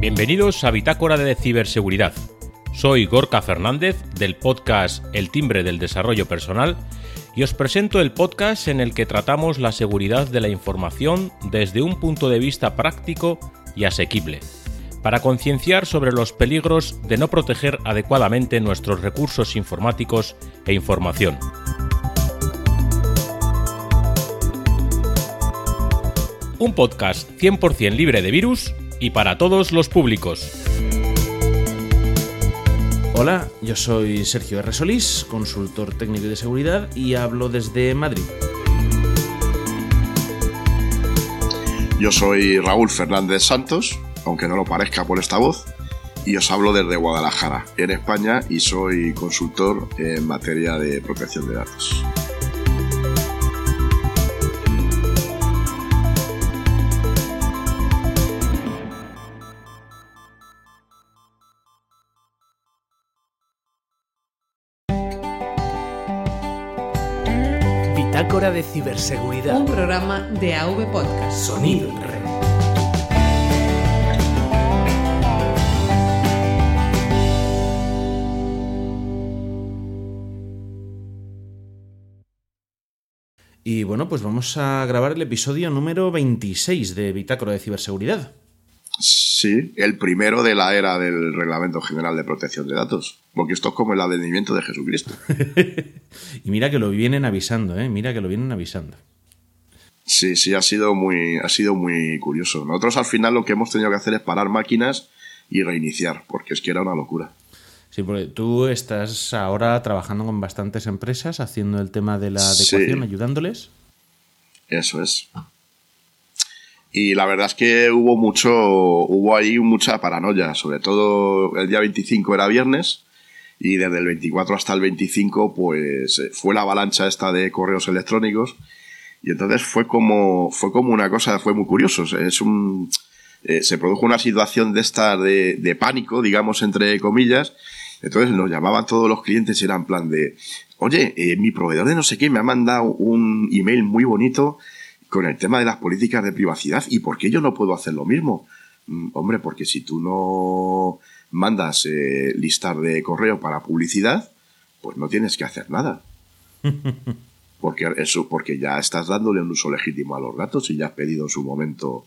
Bienvenidos a Bitácora de Ciberseguridad. Soy Gorka Fernández del podcast El Timbre del Desarrollo Personal y os presento el podcast en el que tratamos la seguridad de la información desde un punto de vista práctico y asequible, para concienciar sobre los peligros de no proteger adecuadamente nuestros recursos informáticos e información. Un podcast 100% libre de virus y para todos los públicos. Hola, yo soy Sergio R. Solís, consultor técnico de seguridad y hablo desde Madrid. Yo soy Raúl Fernández Santos, aunque no lo parezca por esta voz, y os hablo desde Guadalajara, en España, y soy consultor en materia de protección de datos. Ciberseguridad. Un programa de AV Podcast. Sonido en red. Y bueno, pues vamos a grabar el episodio número 26 de Bitácora de ciberseguridad. Sí, el primero de la era del Reglamento General de Protección de Datos. Porque esto es como el advenimiento de Jesucristo. y mira que lo vienen avisando, ¿eh? Mira que lo vienen avisando. Sí, sí, ha sido muy, ha sido muy curioso. Nosotros al final lo que hemos tenido que hacer es parar máquinas y reiniciar, porque es que era una locura. Sí, porque tú estás ahora trabajando con bastantes empresas haciendo el tema de la adecuación, Sí. ayudándoles. Eso es. Y la verdad es que hubo mucho, hubo ahí mucha paranoia, sobre todo el día 25 era viernes y desde el 24 hasta el 25 pues eh, fue la avalancha esta de correos electrónicos y entonces fue como, fue como una cosa, fue muy curioso, es un, eh, se produjo una situación de esta de, de pánico, digamos entre comillas, entonces nos llamaban todos los clientes y era en plan de, oye, eh, mi proveedor de no sé qué me ha mandado un email muy bonito con el tema de las políticas de privacidad y por qué yo no puedo hacer lo mismo. Mm, hombre, porque si tú no mandas eh, listar de correo para publicidad, pues no tienes que hacer nada. Porque eso, porque ya estás dándole un uso legítimo a los datos y ya has pedido en su momento,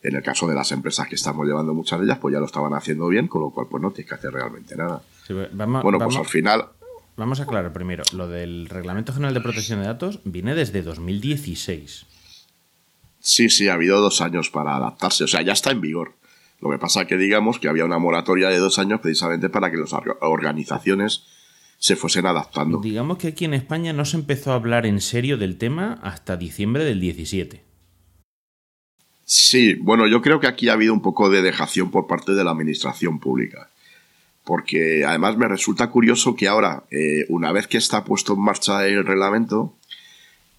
en el caso de las empresas que estamos llevando muchas de ellas, pues ya lo estaban haciendo bien, con lo cual pues no tienes que hacer realmente nada. Sí, vamos, Bueno, vamos- pues al final, vamos a aclarar primero. Lo del Reglamento General de Protección de Datos viene desde 2016. Sí, sí, ha habido dos años para adaptarse, o sea, ya está en vigor. Lo que pasa que digamos que había una moratoria de dos años precisamente para que las orga- organizaciones se fuesen adaptando. Digamos que aquí en España no se empezó a hablar en serio del tema hasta diciembre del 17. Sí, bueno, yo creo que aquí ha habido un poco de dejación por parte de la administración pública. Porque además me resulta curioso que ahora, eh, una vez que está puesto en marcha el reglamento,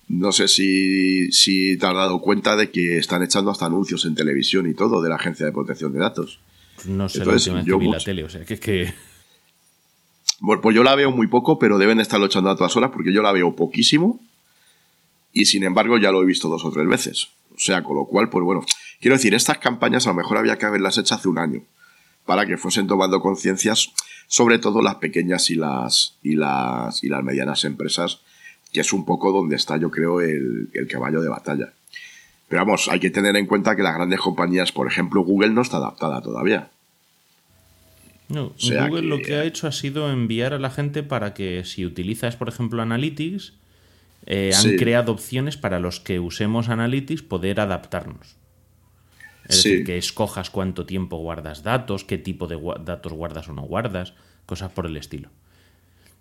no sé si, si te has dado cuenta de que están echando hasta anuncios en televisión y todo de la Agencia de Protección de Datos. No sé Entonces, la última vez yo que vi la mucho- tele, o sea, que es que... Bueno, pues yo la veo muy poco, pero deben estarlo echando a todas horas porque yo la veo poquísimo y sin embargo ya lo he visto dos o tres veces. O sea, con lo cual, pues bueno, quiero decir, estas campañas a lo mejor había que haberlas hecho hace un año para que fuesen tomando conciencias, sobre todo las pequeñas y las, y las, y las medianas empresas, que es un poco donde está, yo creo, el, el caballo de batalla. Pero vamos, hay que tener en cuenta que las grandes compañías, por ejemplo, Google no está adaptada todavía. No, sea Google que- lo que ha hecho ha sido enviar a la gente para que si utilizas, por ejemplo, Analytics, eh, han Sí. creado opciones para los que usemos Analytics poder adaptarnos. Es Sí. decir, que escojas cuánto tiempo guardas datos, qué tipo de datos guardas o no guardas, cosas por el estilo.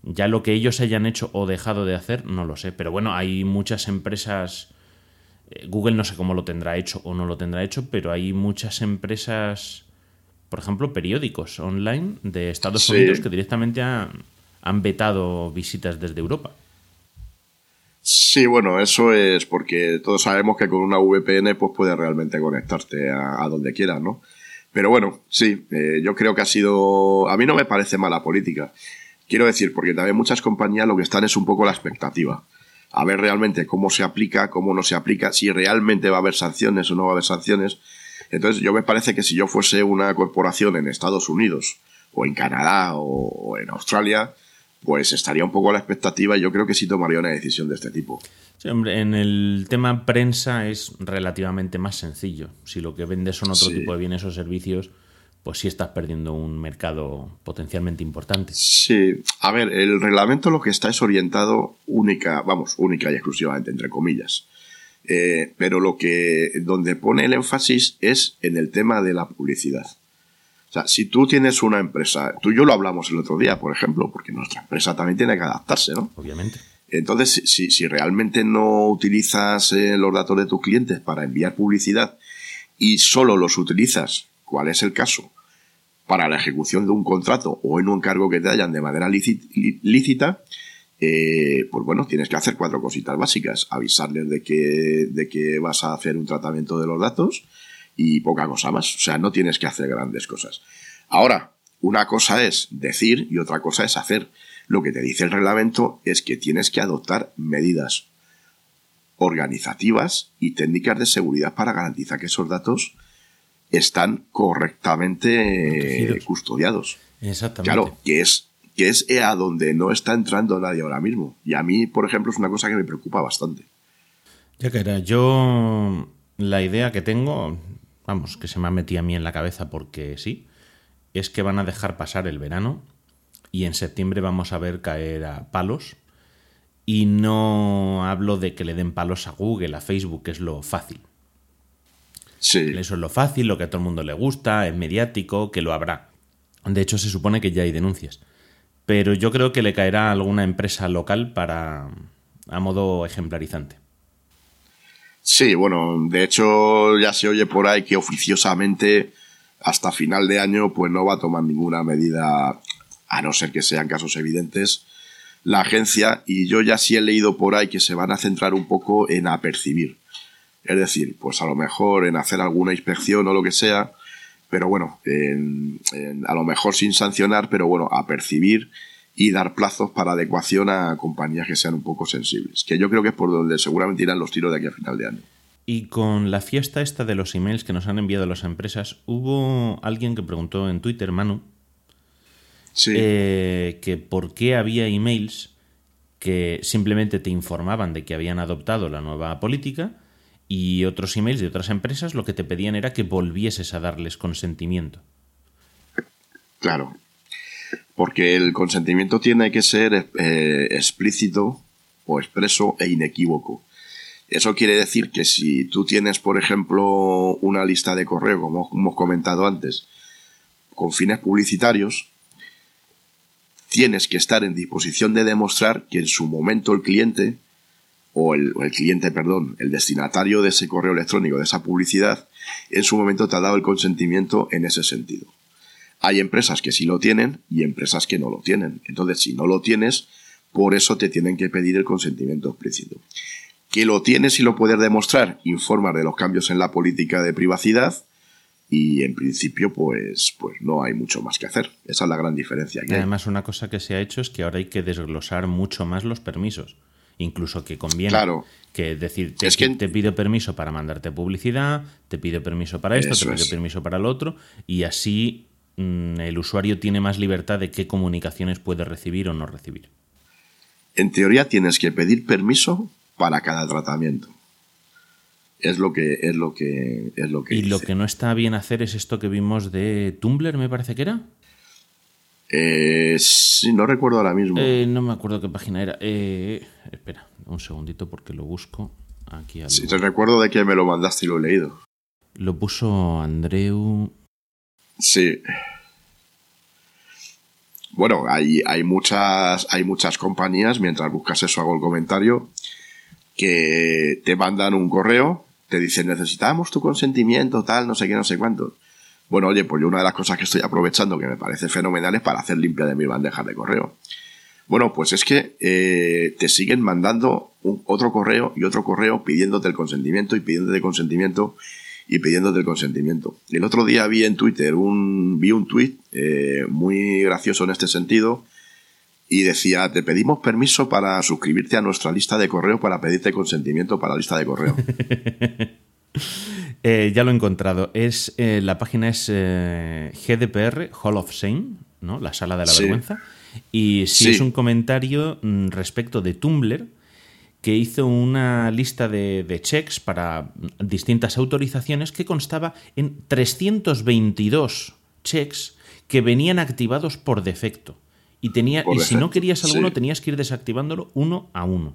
Ya lo que ellos hayan hecho o dejado de hacer, no lo sé. Pero bueno, hay muchas empresas. eh, Google no sé cómo lo tendrá hecho o no lo tendrá hecho, pero hay muchas empresas, por ejemplo, periódicos online de Estados Sí. Unidos que directamente han, han vetado visitas desde Europa. Sí, bueno, eso es porque todos sabemos que con una VPN pues puedes realmente conectarte a, a donde quieras, ¿no? Pero bueno, sí, eh, yo creo que ha sido... A mí no me parece mala política. Quiero decir, porque también muchas compañías lo que están es un poco la expectativa. A ver realmente cómo se aplica, cómo no se aplica, si realmente va a haber sanciones o no va a haber sanciones. Entonces, yo me parece que si yo fuese una corporación en Estados Unidos, o en Canadá, o, en Australia, pues estaría un poco a la expectativa y yo creo que sí tomaría una decisión de este tipo. Sí, hombre, en el tema prensa es relativamente más sencillo. Si lo que vendes son otro tipo de bienes o servicios, pues sí estás perdiendo un mercado potencialmente importante. Sí, a ver, el reglamento lo que está es orientado única, vamos, única y exclusivamente, entre comillas. Eh, pero lo que, donde pone el énfasis es en el tema de la publicidad. O sea, si tú tienes una empresa, tú y yo lo hablamos el otro día, por ejemplo, porque nuestra empresa también tiene que adaptarse, ¿no? Obviamente. Entonces, si, si realmente no utilizas eh, los datos de tus clientes para enviar publicidad y solo los utilizas cuál es el caso, para la ejecución de un contrato o en un encargo que te hayan de manera lícita, eh, pues bueno, tienes que hacer cuatro cositas básicas. Avisarles de que, de que vas a hacer un tratamiento de los datos y poca cosa más. O sea, no tienes que hacer grandes cosas. Ahora, una cosa es decir y otra cosa es hacer. Lo que te dice el reglamento es que tienes que adoptar medidas organizativas y técnicas de seguridad para garantizar que esos datos están correctamente custodiados. Exactamente. Claro, que es, que es a donde no está entrando nadie ahora mismo. Y a mí, por ejemplo, es una cosa que me preocupa bastante. Ya que era, yo la idea que tengo, vamos, que se me ha metido a mí en la cabeza porque sí, es que van a dejar pasar el verano y en septiembre vamos a ver caer a palos. Y no hablo de que le den palos a Google, a Facebook, que es lo fácil. Eso es lo fácil, lo que a todo el mundo le gusta, es mediático, que lo habrá. De hecho, se supone que ya hay denuncias. Pero yo creo que le caerá a alguna empresa local para a modo ejemplarizante. Sí, bueno, de hecho ya se oye por ahí que oficiosamente hasta final de año pues no va a tomar ninguna medida, a no ser que sean casos evidentes, la agencia y yo ya sí he leído por ahí que se van a centrar un poco en apercibir. Es decir, pues a lo mejor en hacer alguna inspección o lo que sea, pero bueno, a lo mejor sin sancionar, pero bueno, a percibir y dar plazos para adecuación a compañías que sean un poco sensibles, que yo creo que es por donde seguramente irán los tiros de aquí a final de año. Y con la fiesta esta de los emails que nos han enviado las empresas, hubo alguien que preguntó en Twitter, Manu, eh, que por qué había emails que simplemente te informaban de que habían adoptado la nueva política y otros emails de otras empresas lo que te pedían era que volvieses a darles consentimiento. Claro, porque el consentimiento tiene que ser eh, explícito o expreso e inequívoco. Eso quiere decir que si tú tienes, por ejemplo, una lista de correo, como hemos comentado antes, con fines publicitarios, tienes que estar en disposición de demostrar que en su momento el cliente o el, cliente, perdón, el destinatario de ese correo electrónico, de esa publicidad, en su momento te ha dado el consentimiento en ese sentido. Hay empresas que sí lo tienen y empresas que no lo tienen. Entonces, si no lo tienes, por eso te tienen que pedir el consentimiento explícito. Que lo tienes y lo puedes demostrar, informar de los cambios en la política de privacidad y en principio pues, pues no hay mucho más que hacer. Esa es la gran diferencia. Que Además, una cosa que se ha hecho es que ahora hay que desglosar mucho más los permisos incluso que conviene. Que decir, te, que... te pido permiso para mandarte publicidad, te pido permiso para esto, te pido permiso para lo otro, y así mm, el usuario tiene más libertad de qué comunicaciones puede recibir o no recibir. En teoría tienes que pedir permiso para cada tratamiento. Es lo que es lo que es lo que Y lo que no está bien hacer es esto que vimos de Tumblr, me parece que era. Eh, sí, no recuerdo ahora mismo. Eh, no me acuerdo qué página era. Eh, espera, un segundito porque lo busco aquí. Sí, te recuerdo de que me lo mandaste y lo he leído. Lo puso Andreu. Sí. Bueno, hay, hay, muchas, hay muchas compañías, mientras buscas eso hago el comentario, que te mandan un correo, te dicen necesitamos tu consentimiento, tal, no sé qué, no sé cuánto. Bueno, oye, pues yo una de las cosas que estoy aprovechando que me parece fenomenal es para hacer limpia de mi bandeja de correo. Bueno, pues es que eh, te siguen mandando otro correo y otro correo pidiéndote el consentimiento y pidiéndote el consentimiento y pidiéndote el consentimiento. El otro día vi en Twitter un, vi un tweet eh, muy gracioso en este sentido y decía, te pedimos permiso para suscribirte a nuestra lista de correo para pedirte consentimiento para la lista de correo. Eh, ya lo he encontrado. Es, eh, la página es eh, GDPR, Hall of Shame, ¿no? la sala de la Sí. vergüenza. Y sí, Sí. es un comentario mm, respecto de Tumblr que hizo una lista de, de checks para distintas autorizaciones que constaba en 322 checks que venían activados por defecto. Y, tenía, Por y si no querías alguno, tenías que ir desactivándolo uno a uno.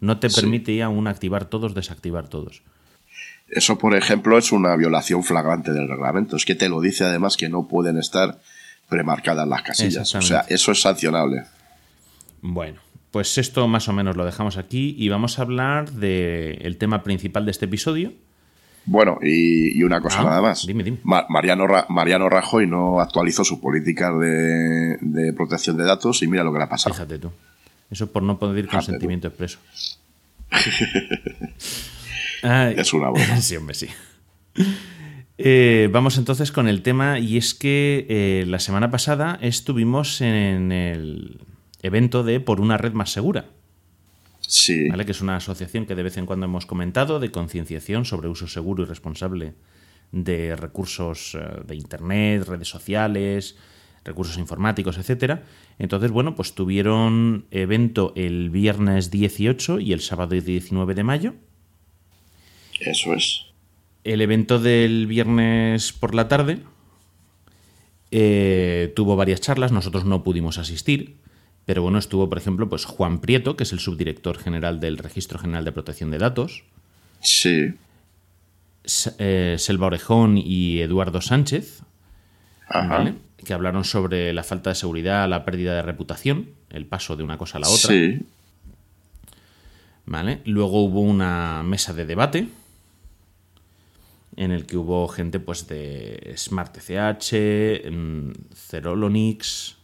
No te Sí. permite aún activar todos, desactivar todos. Eso, por ejemplo, es una violación flagrante del reglamento. Es que te lo dice además que no pueden estar premarcadas las casillas. O sea, eso es sancionable. Bueno, pues esto más o menos lo dejamos aquí y vamos a hablar del tema principal de este episodio. Bueno, y, y una cosa Ah, nada más. dime, dime. Ma- Mariano, Ra- Mariano Rajoy no actualizó su política de, de protección de datos y mira lo que le ha pasado. Fíjate tú. Eso por no tú. consentimiento expreso. Ay, Es una broma. sí, hombre, sí. Eh, vamos entonces con el tema y es que eh, la semana pasada estuvimos en el evento de Por una red más segura, Sí, ¿vale? que es una asociación que de vez en cuando hemos comentado de concienciación sobre uso seguro y responsable de recursos eh, de Internet, redes sociales, recursos informáticos, etcétera. Entonces, bueno, pues tuvieron evento el viernes 18 y el sábado 19 de mayo. Eso es. El evento del viernes por la tarde eh, tuvo varias charlas, nosotros no pudimos asistir, pero bueno, estuvo, por ejemplo, pues Juan Prieto, que es el subdirector general del Registro General de Protección de Datos, Sí. Eh, Selva Orejón y Eduardo Sánchez, Ajá. ¿vale? que hablaron sobre la falta de seguridad, la pérdida de reputación, el paso de una cosa a la otra. Sí. ¿vale? Luego hubo una mesa de debate en el que hubo gente pues de Smart TCH, mm, Cerolonix,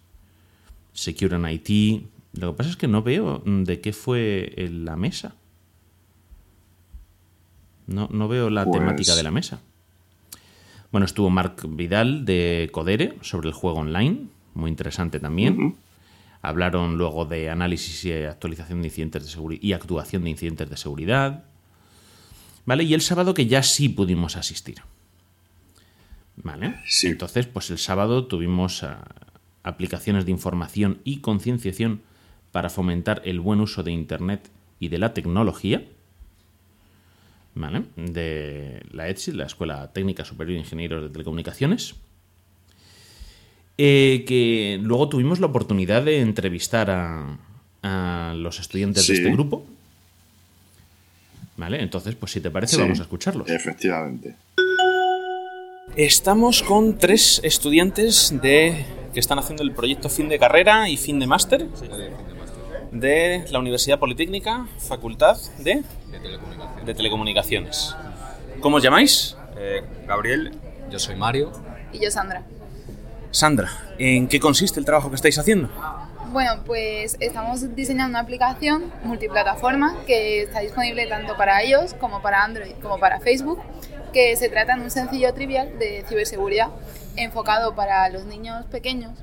Secure and IT. Lo que pasa es que no veo mm, de qué fue en la mesa. No, no veo la Pues- temática de la mesa. Bueno, estuvo Marc Vidal de Codere sobre el juego online, muy interesante también. Hablaron luego de análisis y actualización de incidentes de seguridad y actuación de incidentes de seguridad. ¿Vale? Y el sábado que ya sí pudimos asistir. ¿Vale? Sí. Entonces, pues el sábado tuvimos ah, aplicaciones de información y concienciación para fomentar el buen uso de Internet y de la tecnología. ¿Vale? De la ETSI, la Escuela Técnica Superior de Ingenieros de Telecomunicaciones. Eh, que luego tuvimos la oportunidad de entrevistar a, a los estudiantes Sí. de este grupo. ¿Vale? Entonces, pues si te parece, Sí. vamos a escucharlos. Efectivamente. Estamos con tres estudiantes de que están haciendo el proyecto fin de carrera y fin de máster de la Universidad Politécnica, Facultad de, de Telecomunicaciones. ¿Cómo os llamáis? Eh, Gabriel, Yo soy Mario. Y yo, Sandra. Sandra, ¿en qué consiste el trabajo que estáis haciendo? Bueno, pues estamos diseñando una aplicación multiplataforma que está disponible tanto para iOS como para Android como para Facebook, que se trata de un sencillo trivial de ciberseguridad enfocado para los niños pequeños,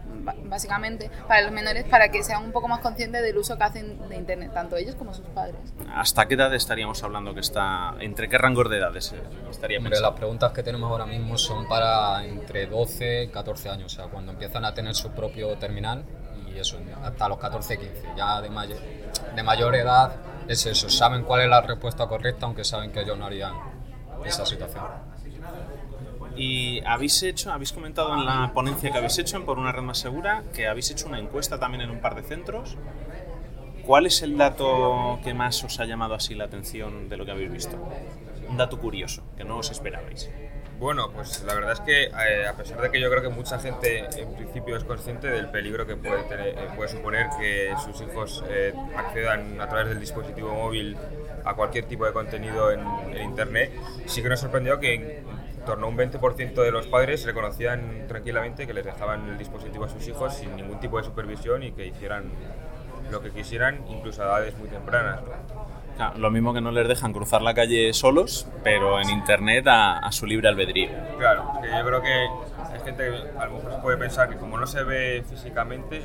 básicamente, para los menores, para que sean un poco más conscientes del uso que hacen de Internet, tanto ellos como sus padres. ¿Hasta qué edad estaríamos hablando que está? ¿Entre qué rangos de edades eh, estaría Hombre, las preguntas que tenemos ahora mismo son para entre 12 y 14 años, o sea, cuando empiezan a tener su propio terminal y eso, hasta los 14, 15. Ya de, mayor, de mayor edad es eso, saben cuál es la respuesta correcta, aunque saben que ellos no harían esa situación. Y habéis hecho, habéis comentado en la ponencia que habéis hecho en Por una red más segura que habéis hecho una encuesta también en un par de centros. ¿Cuál es el dato que más os ha llamado así la atención de lo que habéis visto? Un dato curioso, que no os esperabais. Bueno, pues la verdad es que eh, a pesar de que yo creo que mucha gente en principio es consciente del peligro que puede, tener- eh, puede suponer que sus hijos eh, accedan a través del dispositivo móvil a cualquier tipo de contenido en, Internet, sí que nos sorprendió que en torno a un 20% de los padres reconocían tranquilamente que les dejaban el dispositivo a sus hijos sin ningún tipo de supervisión y que hicieran lo que quisieran, incluso a edades muy tempranas. Claro, lo mismo que no les dejan cruzar la calle solos, pero en internet a, a su libre albedrío. Claro, que yo creo que hay gente que a lo mejor puede pensar que como no se ve físicamente,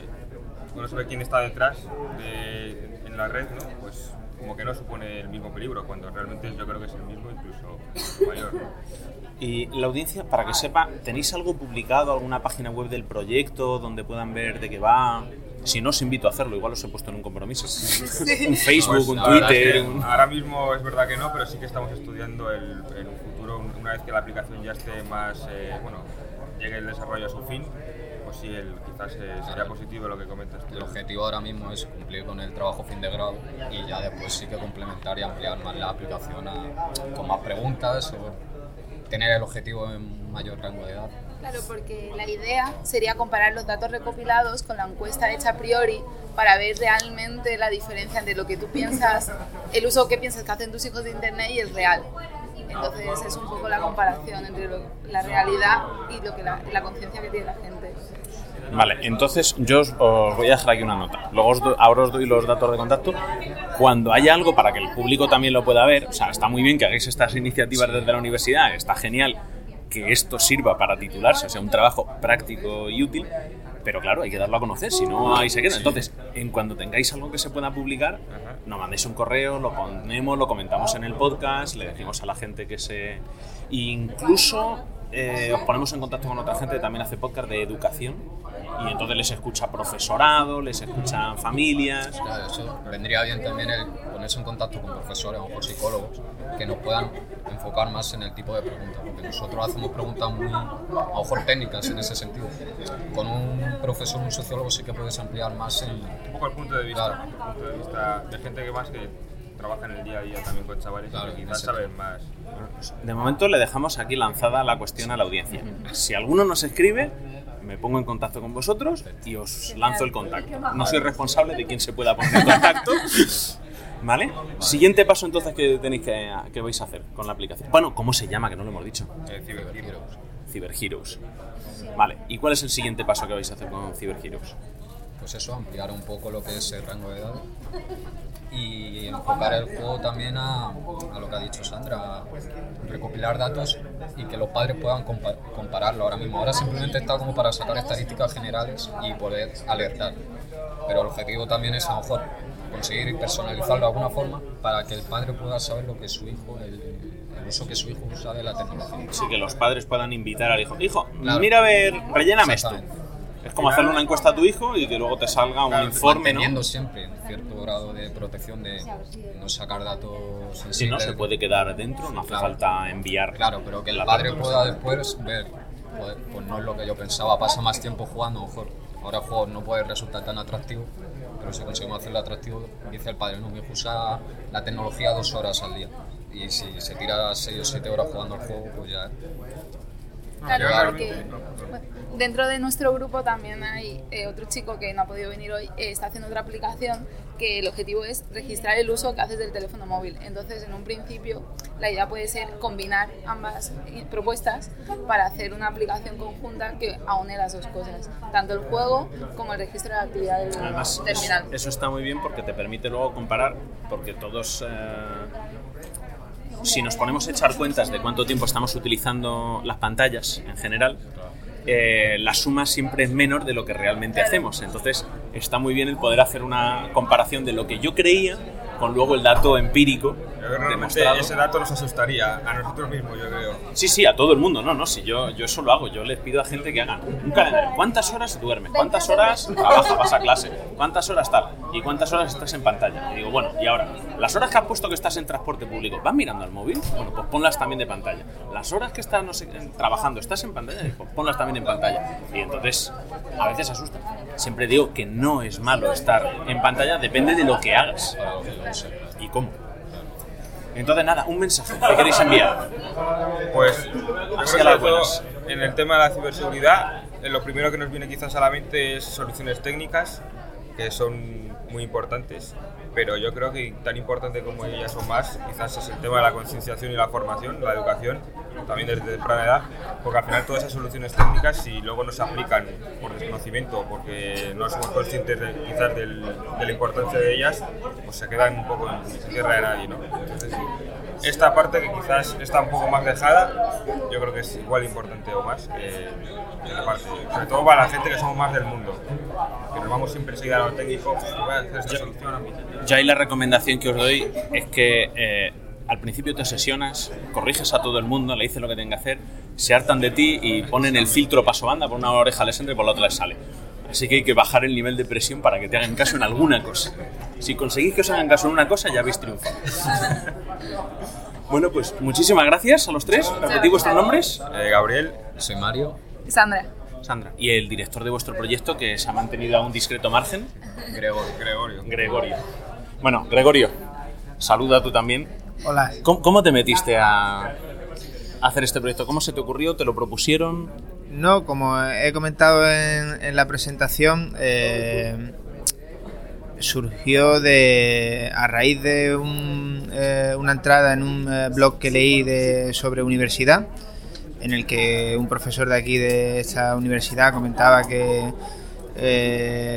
no se ve quién está detrás de- en la red, ¿no? pues como que no supone el mismo peligro, cuando realmente yo creo que es el mismo, incluso mayor. ¿no? Y la audiencia, para que sepa, ¿tenéis algo publicado, alguna página web del proyecto donde puedan ver de qué va? Si no, os invito a hacerlo, igual os he puesto en un compromiso. Un Facebook, Pues, un Twitter. es que un- Ahora mismo es verdad que no, pero sí que estamos estudiando el, en un futuro, un- una vez que la aplicación ya esté más, eh, bueno, llegue el desarrollo a su fin, pues sí, el, quizás eh, sería positivo lo que comentas tú. El objetivo ahora mismo es cumplir con el trabajo fin de grado y ya después sí que complementar y ampliar más la aplicación a- con más preguntas o tener el objetivo en mayor rango de edad. Claro, porque la idea sería comparar los datos recopilados con la encuesta hecha a priori para ver realmente la diferencia entre lo que tú piensas, el uso que piensas que hacen tus hijos de Internet y el real. Entonces es un poco la comparación entre lo- la realidad y lo que la, la conciencia que tiene la gente. Vale, entonces yo os, os voy a dejar aquí una nota. Luego os do- ahora os doy los datos de contacto. Cuando haya algo para que el público también lo pueda ver, o sea, está muy bien que hagáis estas iniciativas desde la universidad, está genial que esto sirva para titularse, o sea, un trabajo práctico y útil, pero claro, hay que darlo a conocer, si no ahí se queda. Entonces, en cuando tengáis algo que se pueda publicar, nos mandéis un correo, lo ponemos, lo comentamos en el podcast, le decimos a la gente que se... Incluso eh, os ponemos en contacto con otra gente que también hace podcast de educación y entonces les escucha profesorado, les escuchan familias. Claro, eso vendría bien también el ponerse en contacto con profesores o con psicólogos que nos puedan enfocar más en el tipo de preguntas, porque nosotros hacemos preguntas muy, a lo mejor técnicas en ese sentido. Con un profesor, un sociólogo sí que puedes ampliar más en... Un poco el punto de vista, Claro. el punto de vista de gente que más que trabaja en el día a día también con chavales Claro, y que en quizás saben más. De momento le dejamos aquí lanzada la cuestión a la audiencia. Si alguno nos escribe, me pongo en contacto con vosotros y os lanzo el contacto. No soy responsable de quién se pueda poner en contacto. ¿Vale? Siguiente paso entonces que tenéis que, que vais a hacer con la aplicación. Bueno, ¿cómo se llama? Que no lo hemos dicho. Eh, Cyber Heroes. Cyber Heroes. Vale, ¿y cuál es el siguiente paso que vais a hacer con Cyber Heroes? pues eso, ampliar un poco lo que es el rango de edad y enfocar el juego también a, a lo que ha dicho Sandra, a recopilar datos y que los padres puedan compa- compararlo ahora mismo. Ahora simplemente está como para sacar estadísticas generales y poder alertar, pero el objetivo también es a lo mejor conseguir personalizarlo de alguna forma para que el padre pueda saber lo que su hijo, el, el uso que su hijo usa de la tecnología. Sí, que los padres puedan invitar al hijo. Hijo, Claro. mira a ver, relléname esto. Es como hacerle una encuesta a tu hijo y que luego te salga un informe, ¿no? Manteniendo siempre un cierto grado de protección de no sacar datos sensibles. Si no, se puede quedar dentro, no hace Claro. falta enviar. Claro, pero que el padre pueda después ver, joder, pues no es lo que yo pensaba, pasa más tiempo jugando, mejor ahora el juego no puede resultar tan atractivo, pero si conseguimos hacerlo atractivo, dice el padre, no, mi hijo usa la tecnología dos horas al día. Y si se tira seis o siete horas jugando al juego, pues ya... Claro, Claro. porque bueno, dentro de nuestro grupo también hay eh, otro chico que no ha podido venir hoy, eh, está haciendo otra aplicación que el objetivo es registrar el uso que haces del teléfono móvil. Entonces, en un principio, la idea puede ser combinar ambas eh, propuestas para hacer una aplicación conjunta que aúne las dos cosas, tanto el juego como el registro de la actividad del Además, terminal. eso está muy bien porque te permite luego comparar, porque todos, eh, si nos ponemos a echar cuentas de cuánto tiempo estamos utilizando las pantallas en general, eh, la suma siempre es menor de lo que realmente hacemos. Entonces, está muy bien el poder hacer una comparación de lo que yo creía con luego el dato empírico realmente ese dato nos asustaría a nosotros mismos, yo creo. Sí, sí, a todo el mundo, no, no, si yo, yo eso lo hago, yo les pido a gente que hagan un calendario. ¿Cuántas horas duermes? ¿Cuántas horas trabajas, vas a clase? ¿Cuántas horas tal? ¿Y cuántas horas estás en pantalla? Y digo, bueno, y ahora, las horas que has puesto que estás en transporte público, ¿vas mirando al móvil? Bueno, pues ponlas también de pantalla. Las horas que estás, no sé, trabajando, ¿estás en pantalla? Pues ponlas también en pantalla. Y entonces, a veces asusta. Siempre digo que no es malo estar en pantalla, depende de lo que hagas y cómo. Entonces, nada, un mensaje que queréis enviar. Pues Así a las buenas. en el tema de la ciberseguridad, eh, lo primero que nos viene quizás a la mente es soluciones técnicas, que son muy importantes, pero yo creo que tan importante como ellas o más, quizás es el tema de la concienciación y la formación, la educación, también desde temprana edad, porque al final todas esas soluciones técnicas, si luego no se aplican por desconocimiento, porque no somos conscientes de, quizás del- de la importancia de ellas, pues se quedan un poco en tierra de nadie, ¿no? Esta parte que quizás está un poco más dejada, yo creo que es igual importante o más que, que la parte, sobre todo para la gente que somos más del mundo, que nos vamos siempre enseguida a lo técnico, voy a hacer esta solución a Yo ahí la recomendación que os doy es que eh, al principio te obsesionas, corriges a todo el mundo, le dices lo que tenga que hacer, se hartan de ti y ponen el filtro paso banda, por una oreja les entra y por la otra les sale. Así que hay que bajar el nivel de presión para que te hagan caso en alguna cosa. Si conseguís que os hagan caso en una cosa, ya habéis triunfado. Bueno, pues muchísimas gracias a los tres. Repetid vuestros nombres. Eh, Gabriel, Soy Mario. Sandra. Sandra. Y el director de vuestro proyecto que se ha mantenido a un discreto margen. Gregorio. Gregorio. Gregorio. Bueno, Gregorio, saluda tú también. Hola. ¿Cómo, cómo te metiste a hacer este proyecto? ¿Cómo se te ocurrió? ¿Te lo propusieron? No, como he comentado en, en la presentación, eh, surgió de a raíz de un, eh, una entrada en un eh, blog que leí de, sobre universidad, en el que un profesor de aquí de esta universidad comentaba que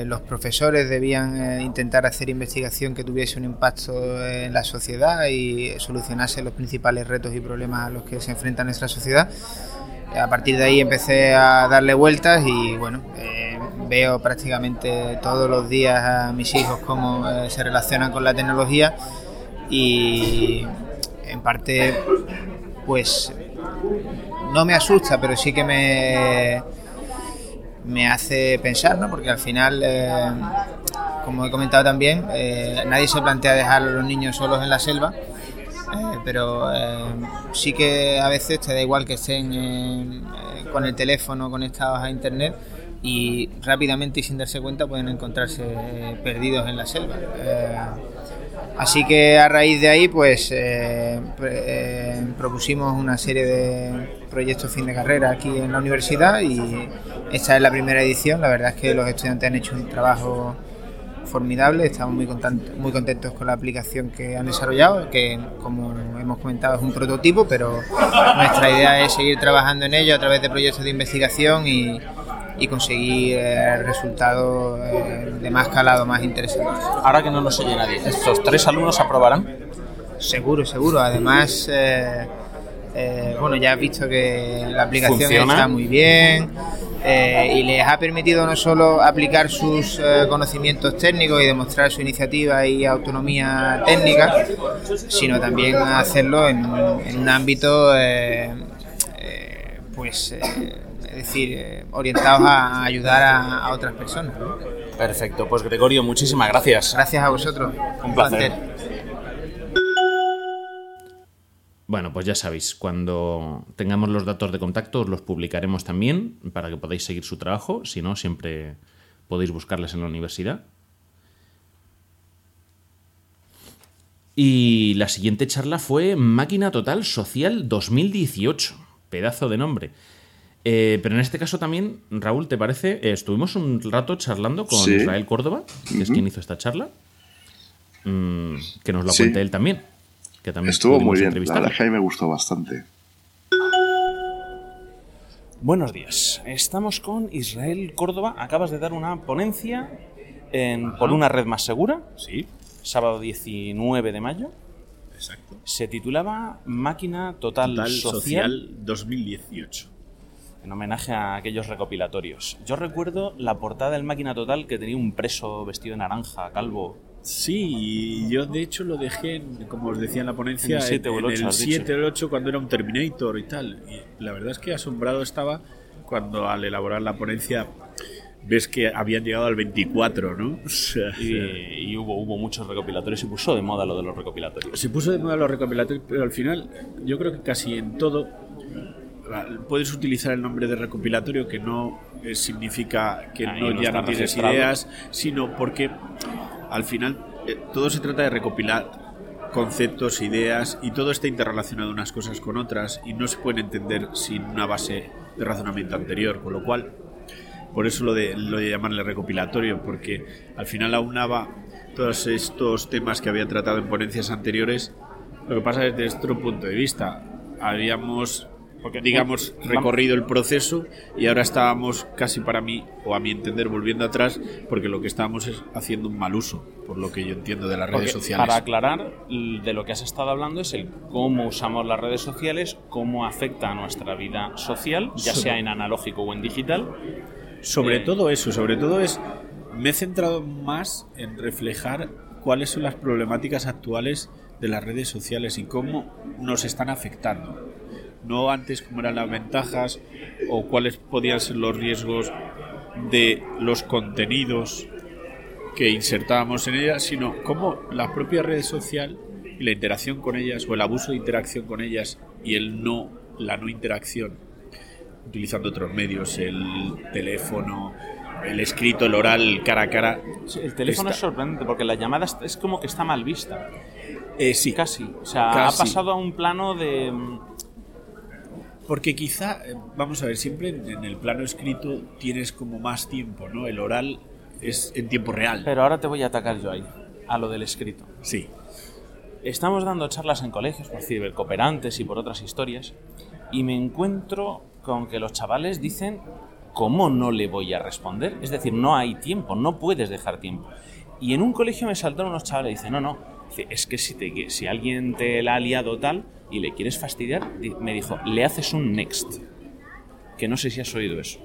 los profesores debían intentar hacer investigación que tuviese un impacto en la sociedad y solucionase los principales retos y problemas a los que se enfrenta nuestra sociedad. A partir de ahí empecé a darle vueltas y bueno, eh, veo prácticamente todos los días a mis hijos cómo eh, se relacionan con la tecnología y en parte pues no me asusta, pero sí que me, me hace pensar, ¿no? Porque al final, eh, como he comentado también, nadie se plantea dejar a los niños solos en la selva, eh, pero eh, sí que a veces te da igual que estén eh, con el teléfono conectados a internet y rápidamente y sin darse cuenta pueden encontrarse perdidos en la selva. Así que a raíz de ahí, pues propusimos una serie de proyectos fin de carrera aquí en la universidad y esta es la primera edición. La verdad es que los estudiantes han hecho un trabajo formidable, estamos muy contentos, muy contentos con la aplicación que han desarrollado, que como hemos comentado es un prototipo, pero nuestra idea es seguir trabajando en ello a través de proyectos de investigación y, y conseguir eh, resultados eh, de más calado, más interesantes. Ahora que no nos oye nadie, ¿estos tres alumnos aprobarán? Seguro, seguro. Además, eh, eh, bueno, ya has visto que la aplicación Funciona. está muy bien eh, y les ha permitido no solo aplicar sus eh, conocimientos técnicos y demostrar su iniciativa y autonomía técnica, sino también hacerlo en, un- en un ámbito, eh, eh, pues, eh, es decir, orientados a ayudar a, a otras personas. Perfecto, pues Gregorio, muchísimas gracias. Gracias a vosotros. Un placer. Bueno, pues ya sabéis, cuando tengamos los datos de contacto os los publicaremos también para que podáis seguir su trabajo. Si no, siempre podéis buscarles en la universidad. Y la siguiente charla fue Máquina Total Social 2018. Pedazo de nombre. Eh, pero en este caso también, Raúl, ¿te parece? Eh, estuvimos un rato charlando con Sí. Israel Córdoba, que es quien hizo esta charla. Mm, que nos lo Sí. cuente él también. Que también Estuvo muy bien, la entrevistarle. verdad es que a mí me gustó bastante. Buenos días, estamos con Israel Córdoba. Acabas de dar una ponencia en Por una red más segura. Sí, Sábado 19 de mayo. exacto. Se titulaba Máquina Total, Total Social, Social 2018. en homenaje a aquellos recopilatorios. Yo recuerdo la portada del Máquina Total que tenía un preso vestido de naranja, calvo. Sí, yo de hecho lo dejé, en- como os decía en la ponencia, En el siete o el en ocho, has dicho. 7 o el 8 cuando era un Terminator y tal. Y la verdad es que asombrado estaba cuando al elaborar la ponencia ves que habían llegado al 24, ¿no? O sea, Y, y hubo, hubo muchos recopilatorios. Se puso de moda lo de los recopilatorios. Se puso de moda los recopilatorios, pero al final yo creo que casi en todo puedes utilizar el nombre de recopilatorio que no eh, significa que Ahí no, ya no tienes registrado. ideas, sino porque al final eh, todo se trata de recopilar conceptos, ideas y todo está interrelacionado unas cosas con otras y no se pueden entender sin una base de razonamiento anterior, con lo cual por eso lo de, lo de llamarle recopilatorio, porque al final aunaba todos estos temas que había tratado en ponencias anteriores. Lo que pasa es desde nuestro punto de vista, habíamos, digamos, recorrido el proceso y ahora estábamos casi para mí, o a mi entender, volviendo atrás, porque lo que estábamos es haciendo un mal uso, por lo que yo entiendo de las redes Porque, sociales. Para aclarar, de lo que has estado hablando es el cómo usamos las redes sociales, cómo afecta a nuestra vida social, ya sea en analógico o en digital. Sobre Eh, todo eso, sobre todo es. Me he centrado más en reflejar cuáles son las problemáticas actuales de las redes sociales y cómo nos están afectando. No antes cómo eran las ventajas o cuáles podían ser los riesgos de los contenidos que insertábamos en ellas, sino cómo la propia red social y la interacción con ellas o el abuso de interacción con ellas y el no la no interacción utilizando otros medios, el teléfono, el escrito, el oral, cara a cara. el teléfono está- es sorprendente porque la llamada es- es como que está mal vista. Eh, sí, Casi. O sea, Casi. ha pasado a un plano de. Porque quizá, eh, vamos a ver, siempre en, el plano escrito tienes como más tiempo, ¿no? El oral es en tiempo real. Pero ahora te voy a atacar yo ahí, a lo del escrito. Sí. Estamos dando charlas en colegios por cibercooperantes y por otras historias y me encuentro con que los chavales dicen ¿cómo no le voy a responder? Es decir, no hay tiempo, no puedes dejar tiempo. Y en un colegio me saltaron unos chavales y dicen, no, no, es que si, te, si alguien te la ha liado tal y le quieres fastidiar, di- me dijo, le haces un next. Que no sé si has oído eso.